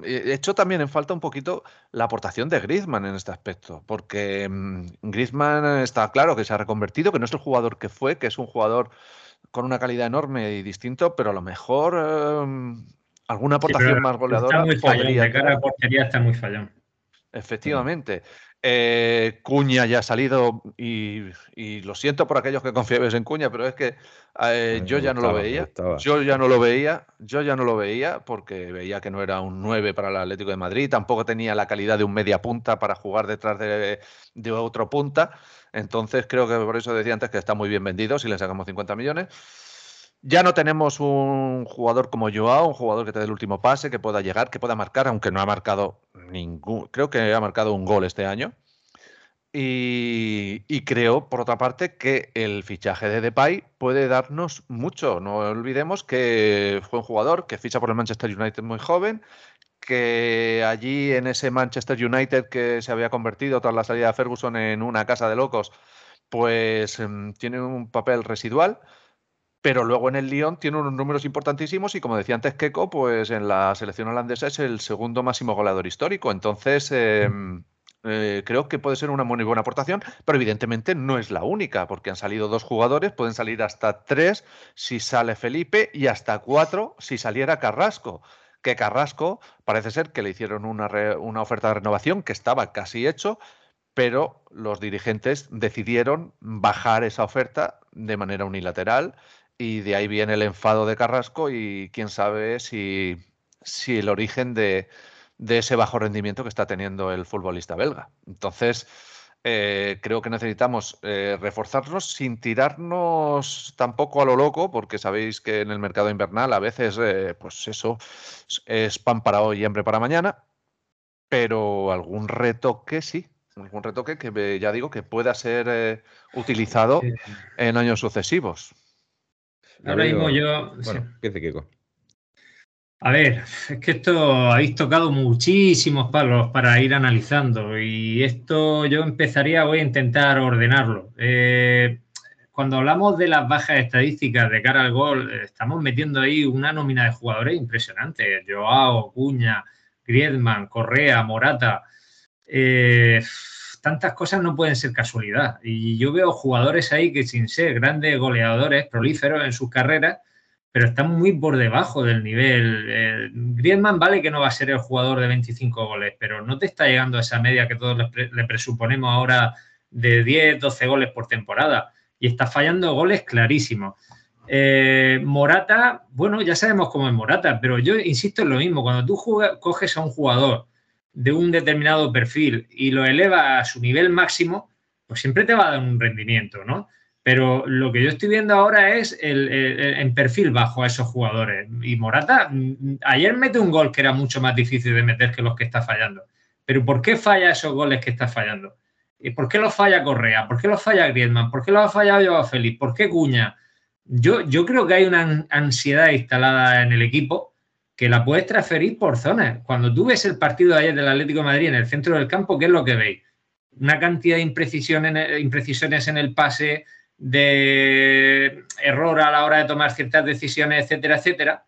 [SPEAKER 5] he hecho también en falta un poquito la aportación de Griezmann en este aspecto, porque mm, Griezmann está claro que se ha reconvertido, que no es el jugador que fue, que es un jugador con una calidad enorme y distinto, pero a lo mejor em, alguna aportación más goleadora.
[SPEAKER 7] Está muy de cara a portería está muy fallón.
[SPEAKER 5] Efectivamente. Eh, Cuña ya ha salido y, lo siento por aquellos que confiabas en Cuña, pero es que eh, yo ya no lo veía. Yo ya no lo veía. Yo ya no lo veía porque veía que no era un 9 para el Atlético de Madrid. Tampoco tenía la calidad de un media punta para jugar detrás de, de otro punta. Entonces creo que por eso decía antes que está muy bien vendido si le sacamos 50 millones. Ya no tenemos un jugador como Joao, un jugador que te dé el último pase, que pueda llegar, que pueda marcar, aunque no ha marcado ningún, creo que ha marcado un gol este año. Y, creo, por otra parte, que el fichaje de Depay puede darnos mucho. No olvidemos que fue un jugador que ficha por el Manchester United muy joven, que allí en ese Manchester United que se había convertido tras la salida de Ferguson en una casa de locos, pues em, tiene un papel residual, pero luego en el Lyon tiene unos números importantísimos y como decía antes Keco, pues en la selección holandesa es el segundo máximo goleador histórico. Entonces, em, eh, creo que puede ser una muy buena aportación, pero evidentemente no es la única, porque han salido dos jugadores, pueden salir hasta tres si sale Felipe y hasta cuatro si saliera Carrasco. Que Carrasco parece ser que le hicieron una, una oferta de renovación que estaba casi hecho, pero los dirigentes decidieron bajar esa oferta de manera unilateral y de ahí viene el enfado de Carrasco y quién sabe si, si el origen de, de ese bajo rendimiento que está teniendo el futbolista belga. Entonces, eh, creo que necesitamos eh, reforzarnos sin tirarnos tampoco a lo loco, porque sabéis que en el mercado invernal a veces, eh, pues eso, es pan para hoy y hambre para mañana, pero algún retoque sí, algún retoque que ya digo que pueda ser utilizado en años sucesivos.
[SPEAKER 7] Ahora mismo yo... Bueno, ¿qué Kiko? A ver, es que esto habéis tocado muchísimos palos para ir analizando y esto yo empezaría, voy a intentar ordenarlo. Eh, cuando hablamos de las bajas estadísticas de cara al gol, estamos metiendo ahí una nómina de jugadores impresionantes. Joao, Cuña, Griezmann, Correa, Morata. Eh, tantas cosas no pueden ser casualidad. Y yo veo jugadores ahí que sin ser grandes goleadores, prolíferos en sus carreras, pero están muy por debajo del nivel. Eh, Griezmann vale que no va a ser el jugador de 25 goles, pero no te está llegando a esa media que todos le, presuponemos ahora de 10, 12 goles por temporada. Y está fallando goles clarísimos. Eh, Morata, bueno, ya sabemos cómo es Morata, pero yo insisto en lo mismo. Cuando tú coges a un jugador de un determinado perfil y lo elevas a su nivel máximo, pues siempre te va a dar un rendimiento, ¿no? Pero lo que yo estoy viendo ahora es el, en perfil bajo a esos jugadores. Y Morata, mm, ayer mete un gol que era mucho más difícil de meter que los que está fallando. Pero ¿por qué falla esos goles que está fallando? ¿Y por qué los falla Correa? ¿Por qué los falla Griezmann? ¿Por qué los ha fallado Joao Félix? ¿Por qué Cuña? Yo, yo creo que hay una ansiedad instalada en el equipo que la puedes transferir por zonas. Cuando tú ves el partido de ayer del Atlético Madrid en el centro del campo, ¿qué es lo que veis? Una cantidad de imprecisiones, imprecisiones en el pase, de error a la hora de tomar ciertas decisiones, etcétera, etcétera,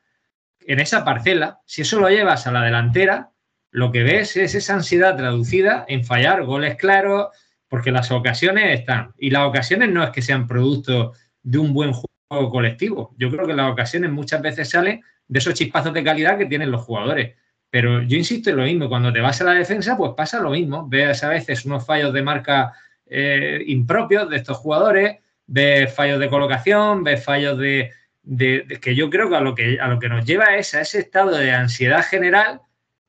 [SPEAKER 7] en esa parcela, si eso lo llevas a la delantera, lo que ves es esa ansiedad traducida en fallar goles claros, porque las ocasiones están. Y las ocasiones no es que sean producto de un buen juego colectivo. Yo creo que las ocasiones muchas veces salen de esos chispazos de calidad que tienen los jugadores. Pero yo insisto en lo mismo, cuando te vas a la defensa, pues pasa lo mismo. Ves a veces unos fallos de marca eh, impropios de estos jugadores, ves fallos de colocación, ves fallos de, que yo creo que a lo que a lo que nos lleva es a ese estado de ansiedad general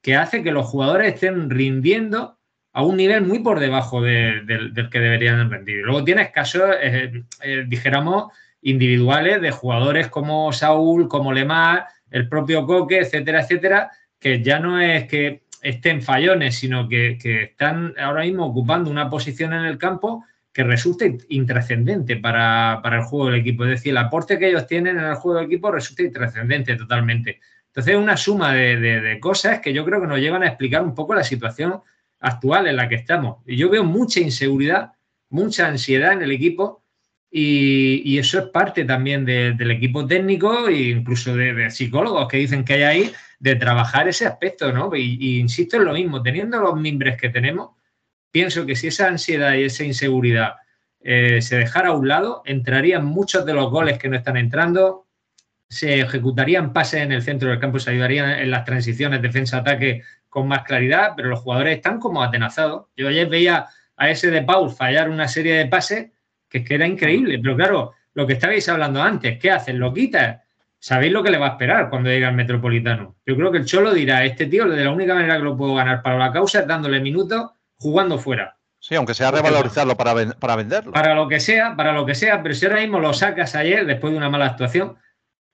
[SPEAKER 7] que hace que los jugadores estén rindiendo a un nivel muy por debajo del que deberían rendir. Luego tienes casos, eh, eh, dijéramos, individuales de jugadores como Saúl, como Lemar, el propio Coque, etcétera, etcétera, que ya no es que estén fallones, sino que, están ahora mismo ocupando una posición en el campo que resulta intrascendente para, el juego del equipo. Es decir, el aporte que ellos tienen en el juego del equipo resulta intrascendente totalmente. Entonces, es una suma de, cosas que yo creo que nos llevan a explicar un poco la situación actual en la que estamos. Y yo veo mucha inseguridad, mucha ansiedad en el equipo y, eso es parte también del equipo técnico e incluso de, psicólogos que dicen que hay ahí de trabajar ese aspecto, ¿no? Y, insisto en lo mismo, teniendo los mimbres que tenemos, pienso que si esa ansiedad y esa inseguridad eh, se dejara a un lado, entrarían muchos de los goles que no están entrando, se ejecutarían pases en el centro del campo, se ayudarían en las transiciones defensa-ataque con más claridad, pero los jugadores están como atenazados. Yo ayer veía a ese de Paul fallar una serie de pases que, que era increíble, pero claro, lo que estabais hablando antes, ¿qué hacen? ¿Lo quitas? ¿Sabéis lo que le va a esperar cuando llegue al Metropolitano? Yo creo que el Cholo dirá, este tío de la única manera que lo puedo ganar para la causa es dándole minutos jugando fuera.
[SPEAKER 5] Sí, aunque sea revalorizarlo para, para venderlo.
[SPEAKER 7] Para lo que sea, para lo que sea, pero si ahora mismo lo sacas ayer después de una mala actuación,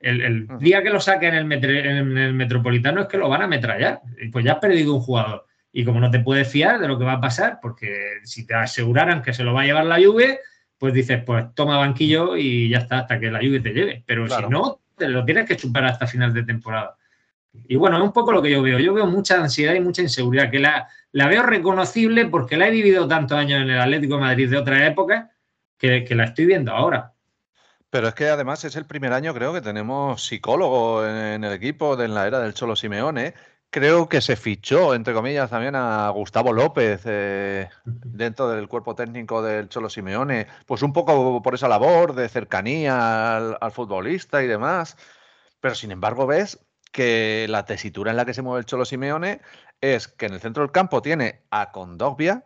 [SPEAKER 7] el, día que lo saque en el, en el, Metropolitano es que lo van a ametrallar. Pues ya has perdido un jugador. Y como no te puedes fiar de lo que va a pasar, porque si te aseguraran que se lo va a llevar la lluvia, pues dices, pues toma banquillo y ya está, hasta que la lluvia te lleve. Pero si no, te lo tienes que chupar hasta final de temporada. Y bueno, es un poco lo que yo veo. Yo veo mucha ansiedad y mucha inseguridad, que la, la veo reconocible porque la he vivido tantos años en el Atlético de Madrid de otra época, que, la estoy viendo ahora.
[SPEAKER 5] Pero es que además es el primer año, creo que tenemos psicólogo en, el equipo de en la era del Cholo Simeone. Creo que se fichó, entre comillas, también a Gustavo López eh, dentro del cuerpo técnico del Cholo Simeone, pues un poco por esa labor de cercanía al futbolista y demás. Pero sin embargo, ves que la tesitura en la que se mueve el Cholo Simeone es que en el centro del campo tiene a Condogbia,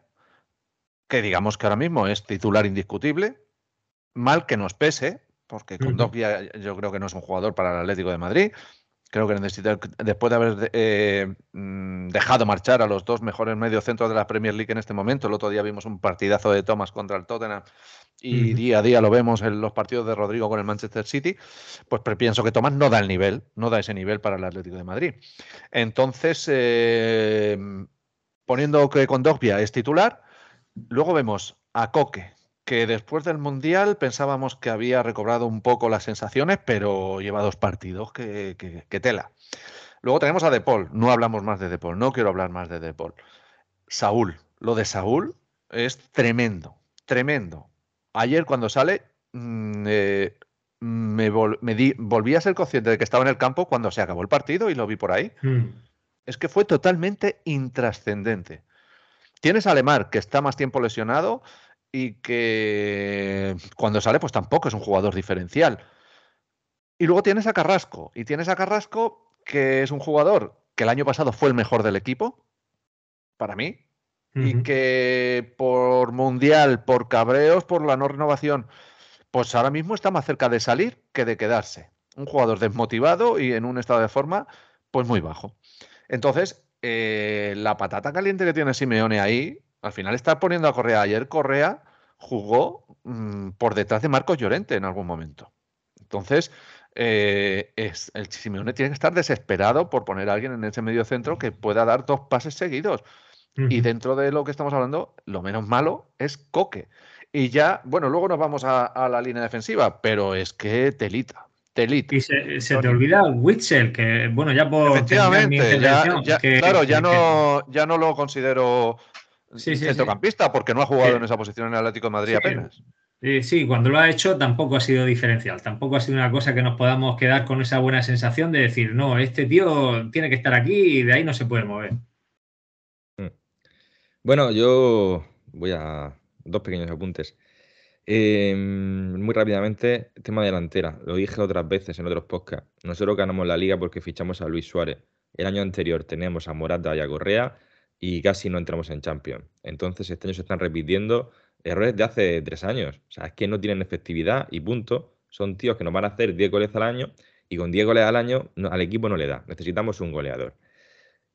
[SPEAKER 5] que digamos que ahora mismo es titular indiscutible, mal que nos pese, porque Condogbia yo creo que no es un jugador para el Atlético de Madrid. Creo que necesita, después de haber eh, mm, dejado marchar a los dos mejores mediocentros de la Premier League en este momento, el otro día vimos un partidazo de Thomas contra el Tottenham y día a día lo vemos en los partidos de Rodrigo con el Manchester City, pues pienso que Tomás no da el nivel, no da ese nivel para el Atlético de Madrid. Entonces, eh, poniendo que Condogbia es titular, luego vemos a Coque, que después del Mundial pensábamos que había recobrado un poco las sensaciones, pero lleva dos partidos que, que, tela. Luego tenemos a De Paul, no hablamos más de De Paul, no quiero hablar más de De Paul. Saúl, lo de Saúl es tremendo, tremendo ayer cuando sale, mm, eh, me, volví a ser consciente de que estaba en el campo cuando se acabó el partido y lo vi por ahí. Hmm. Es que fue totalmente intrascendente. Tienes a Lemar, que está más tiempo lesionado y que cuando sale, pues tampoco es un jugador diferencial. Y luego tienes a Carrasco. Y tienes a Carrasco, que es un jugador que el año pasado fue el mejor del equipo, para mí, y que por mundial, por cabreos, por la no renovación, pues ahora mismo está más cerca de salir que de quedarse. Un jugador desmotivado y en un estado de forma pues muy bajo. Entonces, eh, la patata caliente que tiene Simeone ahí, al final está poniendo a Correa. Ayer Correa jugó mm, por detrás de Marcos Llorente en algún momento. Entonces, eh, es, el Simeone tiene que estar desesperado por poner a alguien en ese medio centro que pueda dar dos pases seguidos. Y dentro de lo que estamos hablando, lo menos malo es Coque. Y ya, bueno, luego nos vamos a, la línea defensiva, pero es que telita. Telita.
[SPEAKER 7] Y se, te olvida Witzel, que bueno, ya por.
[SPEAKER 5] Efectivamente, claro, ya no, ya no lo considero centrocampista porque no ha jugado en esa posición en el Atlético de Madrid apenas.
[SPEAKER 7] sí, cuando lo ha hecho tampoco ha sido diferencial, tampoco ha sido una cosa que nos podamos quedar con esa buena sensación de decir, no, este tío tiene que estar aquí y de ahí no se puede mover.
[SPEAKER 6] Bueno, yo voy a dos pequeños apuntes. Em, muy rápidamente, tema delantera. Lo dije otras veces en otros podcasts. Nosotros ganamos la liga porque fichamos a Luis Suárez. El año anterior tenemos a Morata y a Correa y casi no entramos en Champions. Entonces, este año se están repitiendo errores de hace tres años. O sea, es que no tienen efectividad y punto. Son tíos que nos van a hacer 10 goles al año y con 10 goles al año al equipo no le da. Necesitamos un goleador.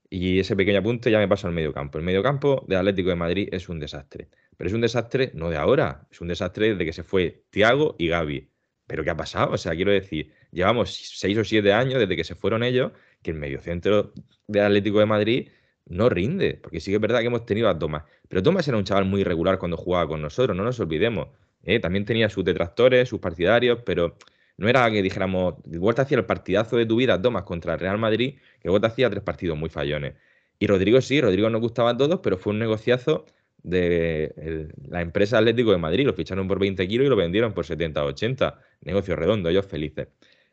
[SPEAKER 6] Y ese pequeño apunte ya me paso al medio campo. El medio campo del Atlético de Madrid es un desastre. Pero es un desastre no de ahora, es un desastre desde que se fue Tiago y Gaby. ¿Pero qué ha pasado? O sea, quiero decir, llevamos seis o siete años desde que se fueron ellos que el mediocentro del Atlético de Madrid no rinde. Porque sí que es verdad que hemos tenido a Tomás. Pero Tomás era un chaval muy regular cuando jugaba con nosotros, no nos olvidemos. ¿eh? También tenía sus detractores, sus partidarios, pero no era que dijéramos, vuelta hacia el partidazo de tu vida, Tomás, contra el Real Madrid, que vuelta hacía tres partidos muy fallones. Y Rodrigo sí, Rodrigo nos gustaba a todos, pero fue un negociazo de la empresa Atlético de Madrid. Lo ficharon por 20 kilos y lo vendieron por 70 o 80. Negocio redondo, ellos felices.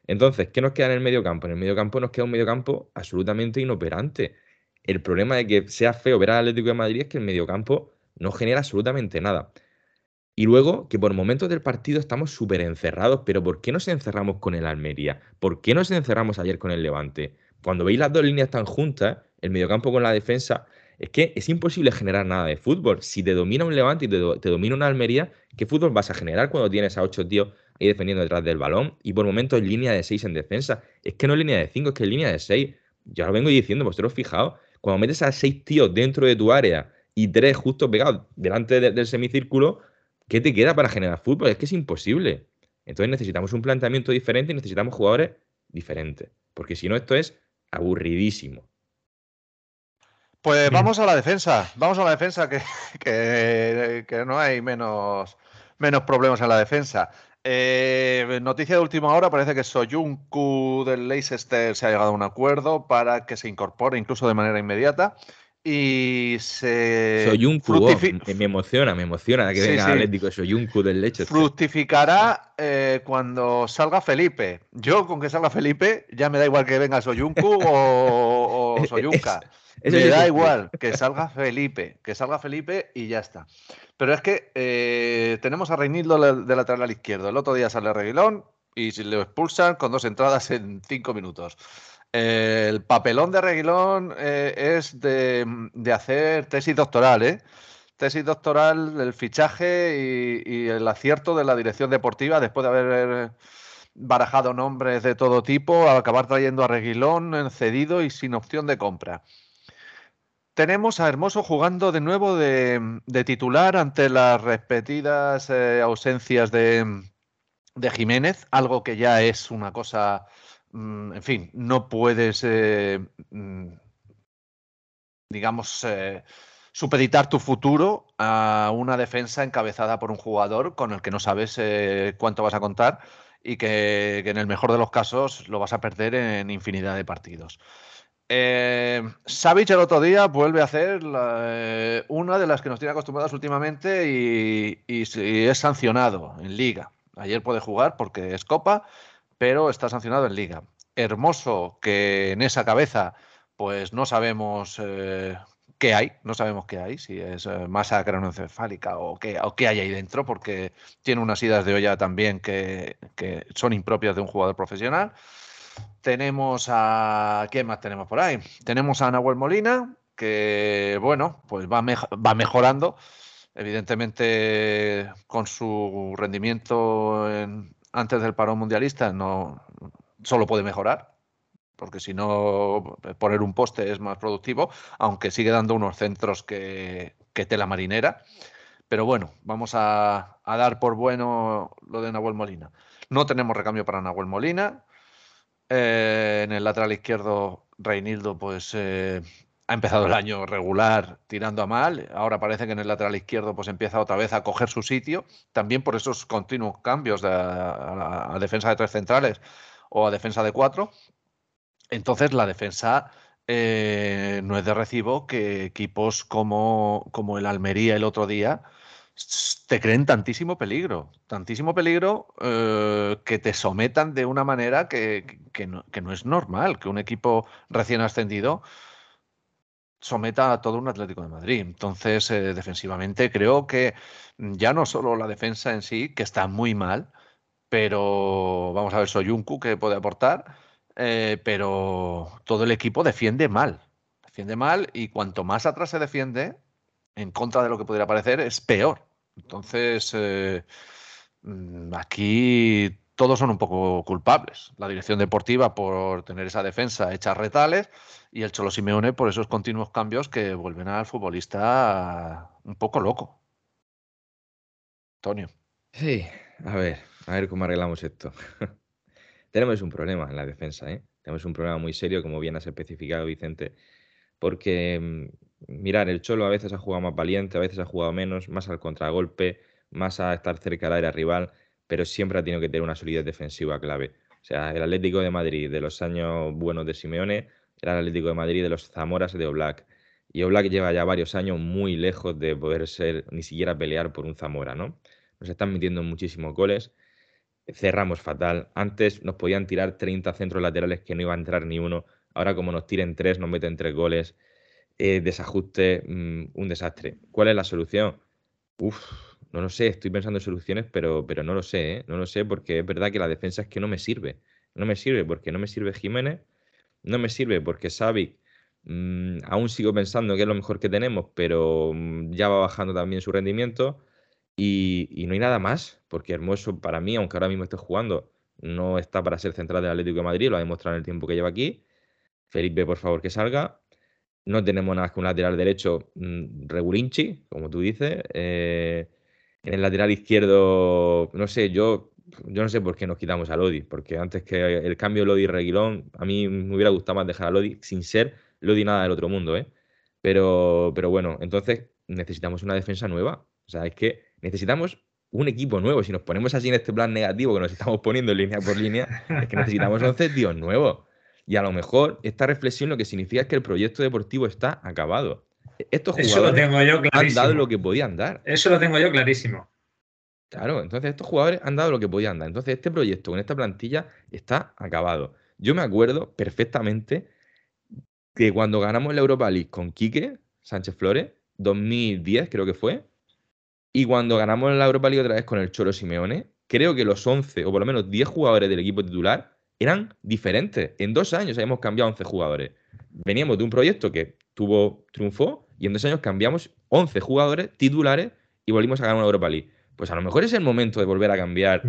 [SPEAKER 6] Entonces, ¿qué nos queda en el medio campo? En el medio campo nos queda un medio campo absolutamente inoperante. El problema de que sea feo ver al Atlético de Madrid es que el medio campo no genera absolutamente nada. Y luego que por momentos del partido estamos súper encerrados, pero ¿por qué nos encerramos con el Almería? ¿Por qué nos encerramos ayer con el Levante? Cuando veis las dos líneas tan juntas, el mediocampo con la defensa, es que es imposible generar nada de fútbol. Si te domina un Levante y te, domina una Almería, ¿qué fútbol vas a generar cuando tienes a ocho tíos ahí defendiendo detrás del balón? Y por momentos línea de seis en defensa. Es que no es línea de cinco, es que es línea de seis. Ya lo vengo diciendo, vosotros fijaos, cuando metes a seis tíos dentro de tu área y tres justo pegados delante del semicírculo, ¿qué te queda para generar fútbol? Es que es imposible. Entonces necesitamos un planteamiento diferente y necesitamos jugadores diferentes. Porque si no, esto es aburridísimo.
[SPEAKER 5] Pues vamos a la defensa, vamos a la defensa, que, que, no hay menos, menos problemas en la defensa. Eh, noticia de última hora, parece que Soyuncu del Leicester se ha llegado a un acuerdo para que se incorpore incluso de manera inmediata y se.
[SPEAKER 6] Soyuncu, oh, me, emociona, me emociona que venga Atlético Soyuncu del leche.
[SPEAKER 5] Fructificará eh, cuando salga Felipe. Yo, con que salga Felipe, ya me da igual que venga Soyuncu o, o Soyunca. me da igual que salga Felipe, que salga Felipe y ya está. Pero es que eh, tenemos a Reinildo de lateral izquierdo. El otro día sale Reguilón y si lo expulsan con dos entradas en cinco minutos el papelón de Reguilón eh, es de, hacer tesis doctoral, ¿eh? Tesis doctoral, el fichaje y, el acierto de la dirección deportiva después de haber barajado nombres de todo tipo, acabar trayendo a Reguilón cedido y sin opción de compra. Tenemos a Hermoso jugando de nuevo de, titular ante las repetidas eh, ausencias de, Jiménez, algo que ya es una cosa en fin, no puedes, eh, mm, digamos, eh, supeditar tu futuro a una defensa encabezada por un jugador con el que no sabes eh, cuánto vas a contar y que, en el mejor de los casos lo vas a perder en infinidad de partidos. Eh, el otro día vuelve a hacer una de las que nos tiene acostumbrados últimamente y, es sancionado en liga. Ayer puede jugar porque es Copa pero está sancionado en liga. Hermoso que en esa cabeza, pues no sabemos eh, qué hay, no sabemos qué hay, si es eh, masa cranoencefálica o qué, o qué hay ahí dentro, porque tiene unas idas de olla también que, son impropias de un jugador profesional. Tenemos a. ¿Quién más tenemos por ahí? Tenemos a Nahuel Molina, que, bueno, pues va, va mejorando. Evidentemente, con su rendimiento en, antes del parón mundialista no solo puede mejorar, porque si no, poner un poste es más productivo, aunque sigue dando unos centros que, tela marinera. Pero bueno, vamos a, dar por bueno lo de Nahuel Molina. No tenemos recambio para Nahuel Molina. Eh, en el lateral izquierdo, Reinildo, pues eh, ha empezado el año regular tirando a mal, ahora parece que en el lateral izquierdo pues empieza otra vez a coger su sitio, también por esos continuos cambios de, a, defensa de tres centrales o a defensa de cuatro. Entonces la defensa eh, no es de recibo que equipos como, como el Almería el otro día te creen tantísimo peligro, tantísimo peligro eh, que te sometan de una manera que, que no es normal, que un equipo recién ascendido someta a todo un Atlético de Madrid. Entonces, eh, defensivamente, creo que ya no solo la defensa en sí, que está muy mal, pero vamos a ver, Soyuncu que puede aportar, eh, pero todo el equipo defiende mal. Defiende mal y cuanto más atrás se defiende, en contra de lo que pudiera parecer, es peor. Entonces, eh, mm, aquí todos son un poco culpables. La dirección deportiva por tener esa defensa hecha retales y el Cholo Simeone por esos continuos cambios que vuelven al futbolista un poco loco. Antonio.
[SPEAKER 6] Sí, a ver, a ver cómo arreglamos esto. Tenemos un problema en la defensa, ¿eh? Tenemos un problema muy serio, como bien has especificado, Vicente, porque, mm, mirar, el Cholo a veces ha jugado más valiente, a veces ha jugado menos, más al contragolpe, más a estar cerca del área rival pero siempre ha tenido que tener una solidez defensiva clave. O sea, el Atlético de Madrid de los años buenos de Simeone era el Atlético de Madrid de los Zamoras de Oblak. Y Oblak lleva ya varios años muy lejos de poder ser, ni siquiera pelear por un Zamora, ¿no? Nos están metiendo muchísimos goles. Cerramos fatal. Antes nos podían tirar 30 centros laterales que no iba a entrar ni uno. Ahora, como nos tiren tres, nos meten tres goles. Eh, desajuste, mm, un desastre. ¿Cuál es la solución? Uf, no lo sé, estoy pensando en soluciones, pero, pero no lo sé, ¿eh? no lo sé porque es verdad que la defensa es que no me sirve. No me sirve porque no me sirve Jiménez, no me sirve porque Xavi mm, aún sigo pensando que es lo mejor que tenemos, pero mm, ya va bajando también su rendimiento y, no hay nada más, porque Hermoso para mí, aunque ahora mismo esté jugando, no está para ser central del Atlético de Madrid, lo ha demostrado en el tiempo que lleva aquí. Felipe, por favor, que salga. No tenemos nada que un lateral derecho mm, regulinchi, como tú dices. Eh, en el lateral izquierdo, no sé, yo, yo no sé por qué nos quitamos a Lodi, porque antes que el cambio Lodi-Reguilón, a mí me hubiera gustado más dejar a Lodi sin ser Lodi nada del otro mundo, ¿eh? Pero, pero bueno, entonces necesitamos una defensa nueva. O sea, es que necesitamos un equipo nuevo. Si nos ponemos así en este plan negativo que nos estamos poniendo línea por línea, es que necesitamos 11 tíos nuevos. Y a lo mejor esta reflexión lo que significa es que el proyecto deportivo está acabado. Estos
[SPEAKER 7] Eso lo
[SPEAKER 6] jugadores
[SPEAKER 7] tengo yo
[SPEAKER 6] han dado lo que podían dar.
[SPEAKER 7] Eso lo tengo yo clarísimo.
[SPEAKER 6] Claro, entonces estos jugadores han dado lo que podían dar. Entonces este proyecto con esta plantilla está acabado. Yo me acuerdo perfectamente que cuando ganamos la Europa League con Quique Sánchez Flores, 2010 creo que fue, y cuando ganamos la Europa League otra vez con el Cholo Simeone, creo que los 11 o por lo menos 10 jugadores del equipo titular eran diferentes. En dos años hemos cambiado 11 jugadores. Veníamos de un proyecto que tuvo triunfó y en dos años cambiamos 11 jugadores titulares y volvimos a ganar una Europa League. Pues a lo mejor es el momento de volver a cambiar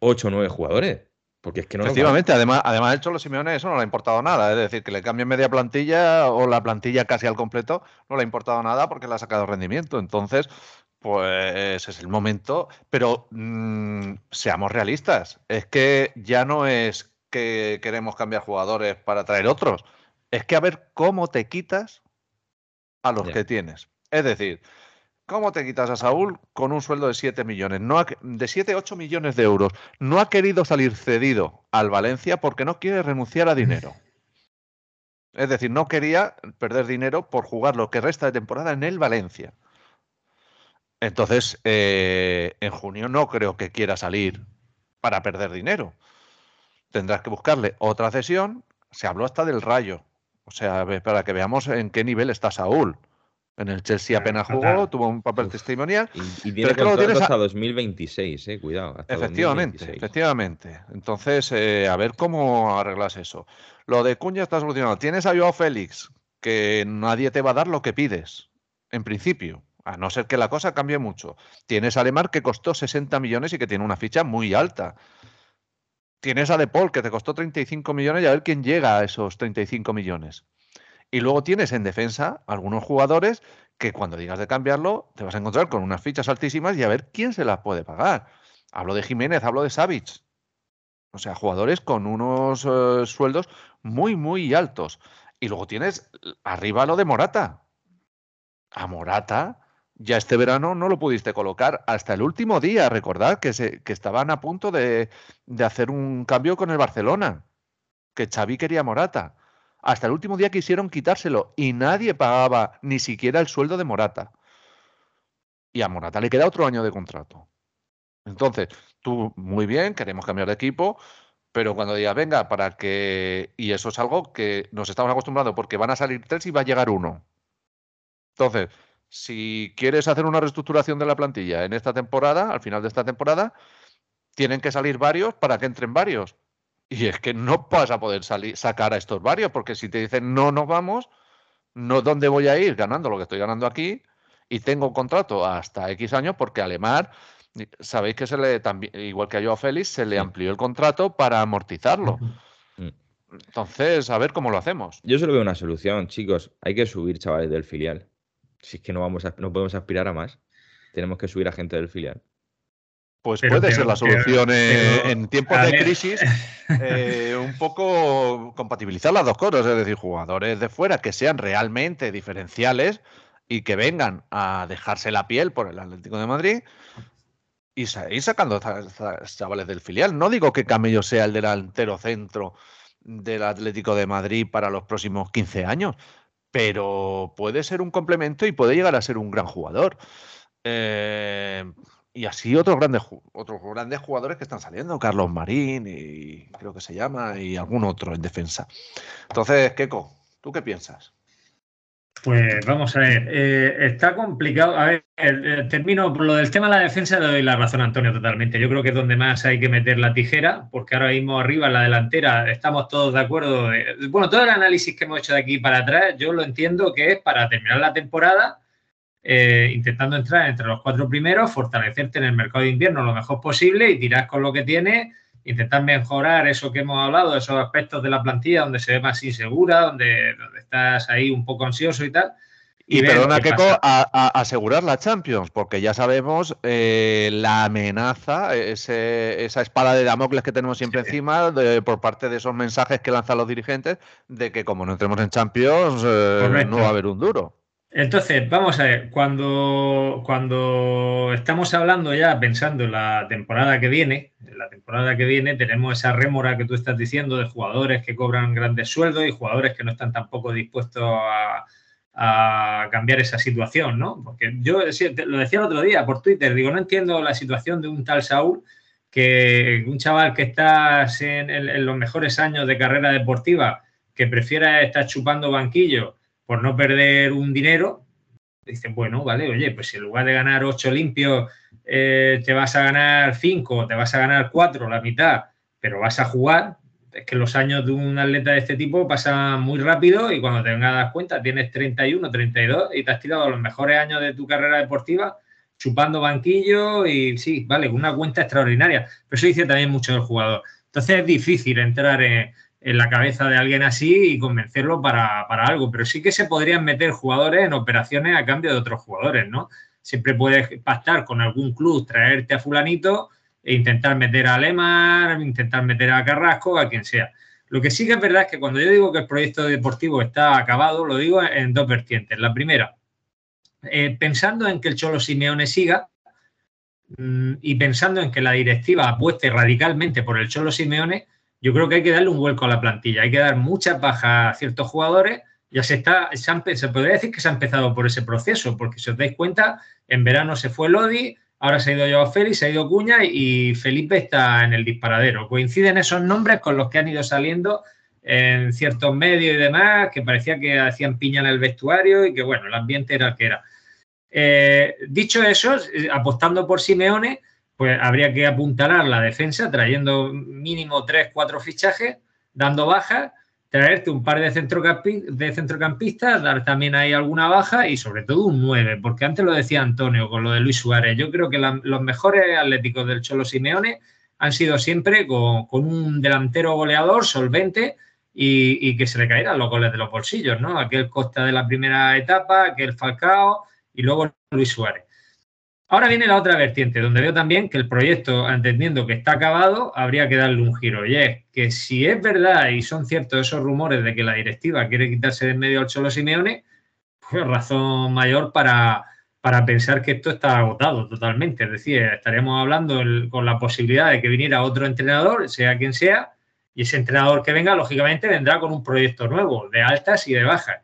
[SPEAKER 6] 8 o 9 jugadores. Porque es que no.
[SPEAKER 5] Efectivamente, además, además el Cholo Simeone eso no le ha importado nada. Es decir, que le cambien media plantilla o la plantilla casi al completo no le ha importado nada porque le ha sacado rendimiento. Entonces, pues es el momento. Pero mm, seamos realistas. Es que ya no es que queremos cambiar jugadores para traer otros. Es que a ver cómo te quitas a los que tienes. Es decir, ¿cómo te quitas a Saúl con un sueldo de 7 millones? No ha de 7, 8 millones de euros. No ha querido salir cedido al Valencia porque no quiere renunciar a dinero. Es decir, no quería perder dinero por jugar lo que resta de temporada en el Valencia. Entonces, eh, en junio no creo que quiera salir para perder dinero. Tendrás que buscarle otra cesión. Se habló hasta del Rayo. O sea, para que veamos en qué nivel está Saúl. En el Chelsea
[SPEAKER 7] Claro,
[SPEAKER 5] apenas jugó, tuvo un papel
[SPEAKER 6] Uf.
[SPEAKER 5] testimonial.
[SPEAKER 6] Y, y
[SPEAKER 5] Pero
[SPEAKER 6] tiene
[SPEAKER 5] es que luego
[SPEAKER 6] contrato
[SPEAKER 5] tienes a-
[SPEAKER 6] hasta 2026, eh, cuidado. Hasta
[SPEAKER 5] Efectivamente,
[SPEAKER 6] 2026.
[SPEAKER 5] efectivamente. Entonces, eh, a ver cómo arreglas eso. Lo de Cuña está solucionado. Tienes a Joao Félix, que nadie te va a dar lo que pides, en principio, a no ser que la cosa cambie mucho. Tienes a Lemar, que costó 60 millones y que tiene una ficha muy alta. Tienes a De Paul, que te costó 35 millones y a ver quién llega a esos 35 millones. Y luego tienes en defensa algunos jugadores que cuando digas de cambiarlo te vas a encontrar con unas fichas altísimas y a ver quién se las puede pagar. Hablo de Jiménez, hablo de Savic. O sea, jugadores con unos eh, sueldos muy, muy altos. Y luego tienes arriba lo de Morata. A Morata ya este verano no lo pudiste colocar hasta el último día. Recordad que, estaban a punto de, de hacer un cambio con el Barcelona. Que Xavi quería Morata. Hasta el último día quisieron quitárselo y nadie pagaba ni siquiera el sueldo de Morata. Y a Morata le queda otro año de contrato. Entonces, tú, muy bien, queremos cambiar de equipo, pero cuando digas, venga, para que. Y eso es algo que nos estamos acostumbrando, porque van a salir tres y va a llegar uno. Entonces, si quieres hacer una reestructuración de la plantilla en esta temporada, al final de esta temporada, tienen que salir varios para que entren varios. Y es que no vas a poder salir, sacar a estos varios, porque si te dicen no nos vamos, no dónde voy a ir ganando lo que estoy ganando aquí y tengo un contrato hasta X años porque Alemar, sabéis que se le también, igual que a Joao Félix, se le
[SPEAKER 6] Sí.
[SPEAKER 5] amplió el contrato para amortizarlo.
[SPEAKER 6] Mm.
[SPEAKER 5] Entonces, a ver cómo lo hacemos.
[SPEAKER 6] Yo solo veo una solución, chicos. Hay que subir chavales del filial. Si es que no vamos a, no podemos aspirar a más. Tenemos que subir a gente del filial.
[SPEAKER 5] Pues
[SPEAKER 7] Pero
[SPEAKER 5] puede ser la
[SPEAKER 7] que-
[SPEAKER 5] solución eh,
[SPEAKER 7] pero,
[SPEAKER 5] en tiempos de crisis, eh, un poco compatibilizar las dos cosas, es decir, jugadores de fuera que sean realmente diferenciales y que vengan a dejarse la piel por el Atlético de Madrid y ir sacando a estos chavales del filial. No digo que Camello sea el delantero centro del Atlético de Madrid para los próximos 15 años, pero puede ser un complemento y puede llegar a ser un gran jugador. Eh, y así otros grandes, otros grandes jugadores que están saliendo, Carlos Marín y creo que se llama, y algún otro en defensa. Entonces, Keco, ¿tú qué piensas?
[SPEAKER 7] Pues vamos a ver, eh, está complicado. A ver, eh, termino por lo del tema de la defensa, doy la razón a Antonio totalmente. Yo creo que es donde más hay que meter la tijera, porque ahora mismo arriba en la delantera estamos todos de acuerdo. eh, bueno, todo el análisis que hemos hecho de aquí para atrás, yo lo entiendo que es para terminar la temporada, eh, intentando entrar entre los cuatro primeros, fortalecerte en el mercado de invierno lo mejor posible y tirar con lo que tienes intentar mejorar eso que hemos hablado, esos aspectos de la plantilla donde se ve más insegura, donde, donde estás ahí un poco ansioso y tal.
[SPEAKER 5] Y,
[SPEAKER 7] ver
[SPEAKER 5] perdona, Keco, a, a- asegurar la Champions, porque ya sabemos eh, la amenaza, ese- esa espada de Damocles que tenemos siempre encima de- por parte de esos mensajes que lanzan los dirigentes de que como no entremos en Champions eh, no va a haber un duro.
[SPEAKER 7] Entonces, vamos a ver, cuando, cuando estamos hablando ya, pensando en la temporada que viene, en la temporada que viene tenemos esa rémora que tú estás diciendo de jugadores que cobran grandes sueldos y jugadores que no están tampoco dispuestos a, cambiar esa situación, ¿no? Porque yo lo decía el otro día por Twitter, digo, no entiendo la situación de un tal Saúl, que un chaval que está en, los mejores años de carrera deportiva, que prefiera estar chupando banquillo por no perder un dinero, dicen, bueno, vale, oye, pues si en lugar de ganar ocho limpios, eh, te vas a ganar cinco, te vas a ganar cuatro, la mitad, pero vas a jugar, es que los años de un atleta de este tipo pasan muy rápido y cuando te vengas a dar cuenta tienes 31, 32 y te has tirado los mejores años de tu carrera deportiva chupando banquillo y sí, vale, una cuenta extraordinaria. Pero eso dice también mucho del jugador. Entonces es difícil entrar en, la cabeza de alguien así y convencerlo para, para, algo, pero sí que se podrían meter jugadores en operaciones a cambio de otros jugadores, ¿no? Siempre puedes pactar con algún club, traerte a fulanito e intentar meter a Alemán, intentar meter a Carrasco, a quien sea. Lo que sí que es verdad es que cuando yo digo que el proyecto deportivo está acabado, lo digo en dos vertientes. La primera, eh, pensando en que el Cholo Simeone siga mm, y pensando en que la directiva apueste radicalmente por el Cholo Simeone, yo creo que hay que darle un vuelco a la plantilla. Hay que dar mucha paja a ciertos jugadores. Ya se está, se, se podría decir que se ha empezado por ese proceso, porque si os dais cuenta, en verano se fue Lodi, Ahora se ha ido Joao Félix, se ha ido Cuña y Felipe está en el disparadero. Coinciden esos nombres con los que han ido saliendo en ciertos medios y demás, que parecía que hacían piña en el vestuario y que, bueno, el ambiente era el que era. Eh, dicho eso, eh, apostando por Simeone, pues habría que apuntalar la defensa trayendo mínimo tres, cuatro fichajes, dando bajas traerte un par de, centrocampistas, dar también ahí alguna baja y sobre todo un 9, porque antes lo decía Antonio con lo de Luis Suárez, yo creo que los mejores atléticos del Cholo Simeone han sido siempre con, un delantero goleador solvente y, que se le caeran los goles de los bolsillos, ¿no? Aquel Costa de la primera etapa, aquel Falcao y luego Luis Suárez. Ahora viene la otra vertiente, donde veo también que el proyecto, entendiendo que está acabado, habría que darle un giro. Y es que si es verdad y son ciertos esos rumores de que la directiva quiere quitarse de en medio al Cholo Simeone, pues razón mayor para, para pensar que esto está agotado totalmente. Es decir, estaríamos hablando con la posibilidad de que viniera otro entrenador, sea quien sea, y ese entrenador que venga, lógicamente, vendrá con un proyecto nuevo, de altas y de bajas.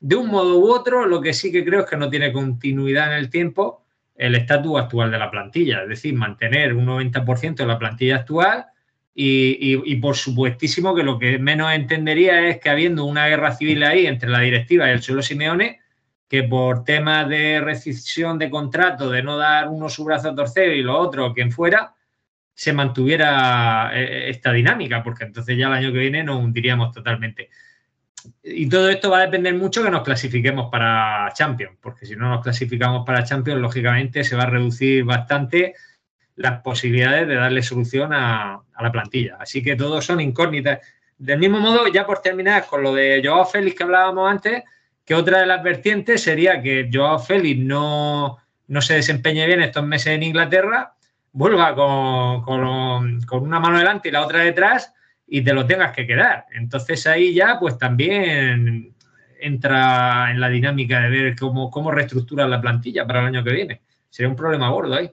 [SPEAKER 7] De un modo u otro, lo que sí que creo es que no tiene continuidad en el tiempo el estatus actual de la plantilla, es decir, mantener un 90% de la plantilla actual y, por supuestísimo que lo que menos entendería es que habiendo una guerra civil ahí entre la directiva y el suelo Simeone, que por temas de rescisión de contrato, de no dar uno su brazo a torcer y lo otro, quien fuera, se mantuviera eh, esta dinámica, porque entonces ya el año que viene nos hundiríamos totalmente y todo esto va a depender mucho que nos clasifiquemos para Champions, porque si no nos clasificamos para Champions, lógicamente se va a reducir bastante las posibilidades de darle solución a, la plantilla. Así que todos son incógnitas. Del mismo modo, ya por terminar con lo de Joao Félix que hablábamos antes, que otra de las vertientes sería que Joao Félix no, no se desempeñe bien estos meses en Inglaterra, vuelva con, con una mano delante y la otra detrás y te lo tengas que quedar. Entonces ahí ya pues también entra en la dinámica de ver cómo, cómo la plantilla para el año que viene. Sería un problema gordo ahí.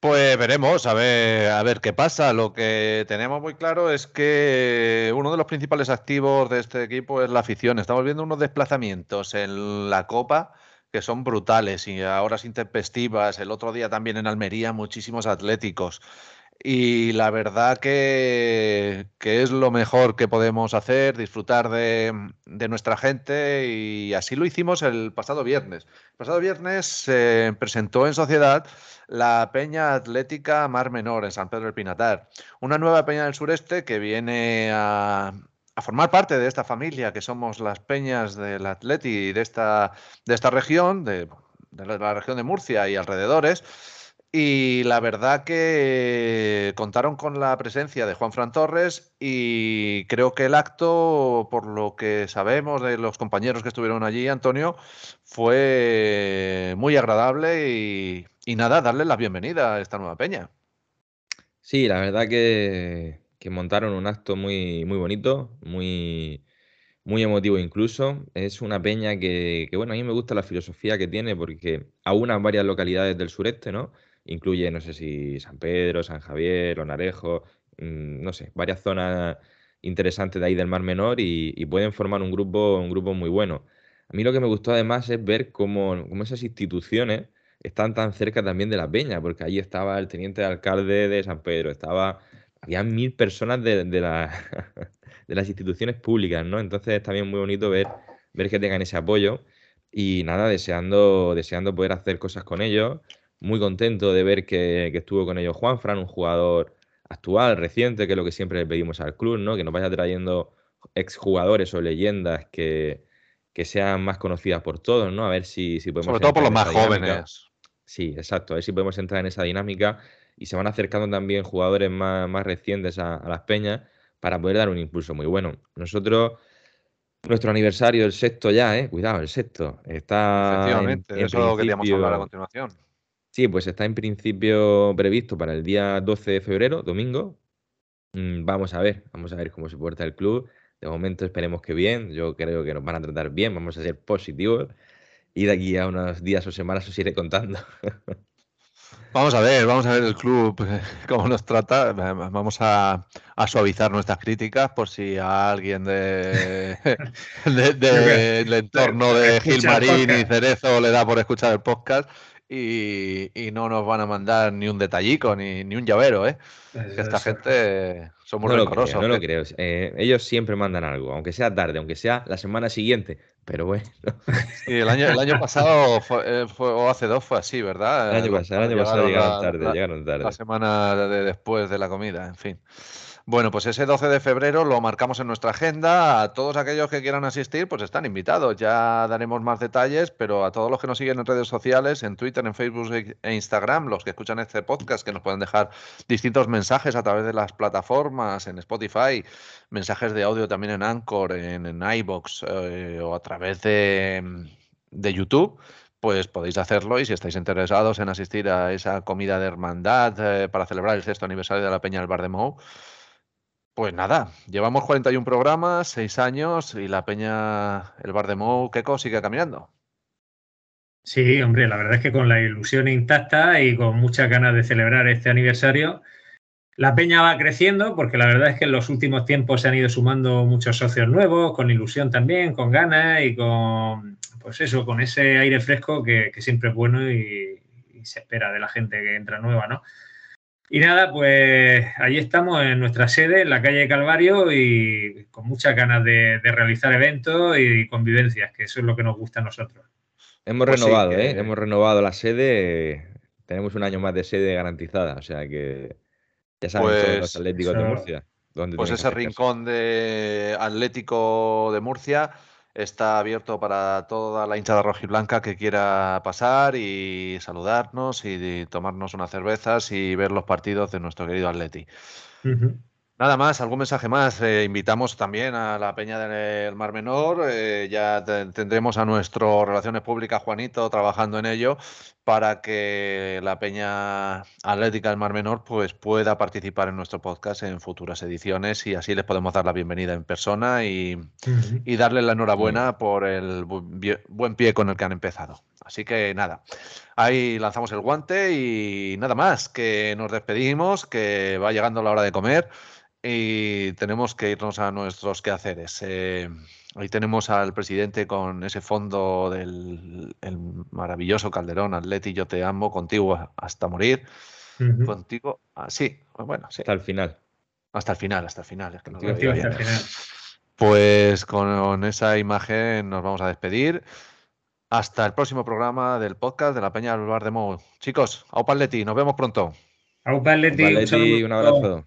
[SPEAKER 5] Pues veremos, a ver, a ver qué pasa. Lo que tenemos muy claro es que uno de los principales activos de este equipo es la afición. Estamos viendo unos desplazamientos en la Copa que son brutales y a horas intempestivas. El otro día también en Almería muchísimos atléticos. Y la verdad que, es lo mejor que podemos hacer, disfrutar de, nuestra gente y así lo hicimos el pasado viernes. El pasado viernes se presentó en sociedad la Peña Atlética Mar Menor en San Pedro del Pinatar, una nueva peña del sureste que viene a, formar parte de esta familia que somos las peñas del Atleti de esta, de esta región, de la región de Murcia y alrededores y la verdad que contaron con la presencia de Juan Fran Torres y creo que el acto, por lo que sabemos de los compañeros que estuvieron allí, Antonio, fue muy agradable y, nada, darle la bienvenida a esta nueva peña.
[SPEAKER 6] Sí, la verdad que, montaron un acto muy, muy bonito, muy, muy emotivo incluso. Es una peña que, que, bueno, a mí me gusta la filosofía que tiene porque aúna varias localidades del sureste, ¿no? Incluye, no sé si San Pedro, San Javier, Onarejo, mm, no sé, varias zonas interesantes de ahí del Mar Menor y, pueden formar un grupo, un grupo muy bueno. A mí lo que me gustó además es ver cómo, esas instituciones están tan cerca también de la peña, porque ahí estaba el teniente alcalde de San Pedro, estaba, había mil personas de, de, de las instituciones públicas, ¿no? Entonces es también muy bonito ver, ver que tengan ese apoyo y nada, deseando, deseando poder hacer cosas con ellos. Muy contento de ver que, estuvo con ellos Juan Fran, un jugador actual, reciente, que es lo que siempre le pedimos al club, ¿no? Que nos vaya trayendo exjugadores o leyendas que, que sean más conocidas por todos, ¿no? A ver si, si podemos.
[SPEAKER 5] Sobre todo por los más jóvenes.
[SPEAKER 6] Sí, exacto. A ver si podemos entrar en esa dinámica y se van acercando también jugadores más, más recientes a, las peñas para poder dar un impulso muy bueno. Nosotros nuestro aniversario, el sexto ya, ¿eh? Cuidado, el sexto. Está.
[SPEAKER 5] Efectivamente, eso queríamos hablar a continuación.
[SPEAKER 6] Sí, pues está en principio previsto para el día 12 de febrero, domingo. Mm, vamos a ver, vamos a ver cómo se porta el club. De momento esperemos que bien. Yo creo que nos van a tratar bien, vamos a ser positivos. Y de aquí a unos días o semanas os iré contando.
[SPEAKER 5] Vamos a ver, vamos a ver el club cómo nos trata. Vamos a, suavizar nuestras críticas por si a alguien de, del entorno de Gilmarín y Cerezo le da por escuchar el podcast y, no nos van a mandar ni un detallico ni, ni un llavero, ¿eh? que esta gente son muy
[SPEAKER 6] no no lo ¿eh? creo. Eh, ellos siempre mandan algo, aunque sea tarde, aunque sea la semana siguiente, pero bueno.
[SPEAKER 5] Sí, el año, el año pasado eh, fue, o hace dos fue así, ¿verdad?
[SPEAKER 6] El año pasado, el año pasado llegaron tarde, llegaron tarde.
[SPEAKER 5] La semana de después de la comida, en fin. Bueno, pues ese 12 de febrero lo marcamos en nuestra agenda. A todos aquellos que quieran asistir, pues están invitados. Ya daremos más detalles, pero a todos los que nos siguen en redes sociales, en Twitter, en Facebook e Instagram, los que escuchan este podcast, que nos pueden dejar distintos mensajes a través de las plataformas, en Spotify, mensajes de audio también en Anchor, en, en iBox eh, o a través de, YouTube pues podéis hacerlo y si estáis interesados en asistir a esa comida de hermandad eh, para celebrar el sexto aniversario de la Peña del Bar de Mou, pues nada, llevamos 41 programas, 6 años y la peña, el bar de Mou, Keko, sigue caminando.
[SPEAKER 7] Sí, hombre, la verdad es que con la ilusión intacta y con muchas ganas de celebrar este aniversario, la peña va creciendo porque la verdad es que en los últimos tiempos se han ido sumando muchos socios nuevos, con ilusión también, con ganas y con, pues eso, con ese aire fresco que, siempre es bueno y, y se espera de la gente que entra nueva, ¿no? Y nada, pues ahí estamos en nuestra sede, en la calle Calvario, y con muchas ganas de, realizar eventos y convivencias, que eso es lo que nos gusta a nosotros.
[SPEAKER 6] Hemos pues renovado, ¿eh? Hemos renovado la sede, tenemos un año más de sede garantizada, o sea que ya saben todos los pues Atléticos de Murcia.
[SPEAKER 5] pues ese rincón de Atlético de Murcia está abierto para toda la hinchada rojiblanca que quiera pasar y saludarnos y tomarnos unas cervezas y ver los partidos de nuestro querido Atleti. Nada más, algún mensaje más. Eh, invitamos también a la Peña del Mar Menor. Eh, ya tendremos a nuestro Relaciones Públicas, Juanito, trabajando en ello para que la Peña Atlética del Mar Menor pues, pueda participar en nuestro podcast en futuras ediciones y así les podemos dar la bienvenida en persona y, y darles la enhorabuena por el buen pie con el que han empezado. Así que nada, ahí lanzamos el guante y nada más, que nos despedimos, que va llegando la hora de comer y tenemos que irnos a nuestros quehaceres. Eh, ahí tenemos al presidente con ese fondo del maravilloso Calderón, Atleti, yo te amo, contigo hasta morir. Contigo, ah, sí, bueno, sí.
[SPEAKER 6] Hasta el final.
[SPEAKER 5] Hasta el final, hasta el final. Es que no final. Pues con esa imagen nos vamos a despedir. Hasta el próximo programa del podcast de la Peña del Bar de Mou. Chicos, Aupa Atleti, nos vemos pronto.
[SPEAKER 7] Aupa Atleti,
[SPEAKER 6] un abrazo.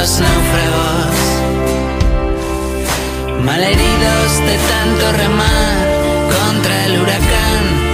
[SPEAKER 8] los náufragos, malheridos de tanto remar contra el huracán.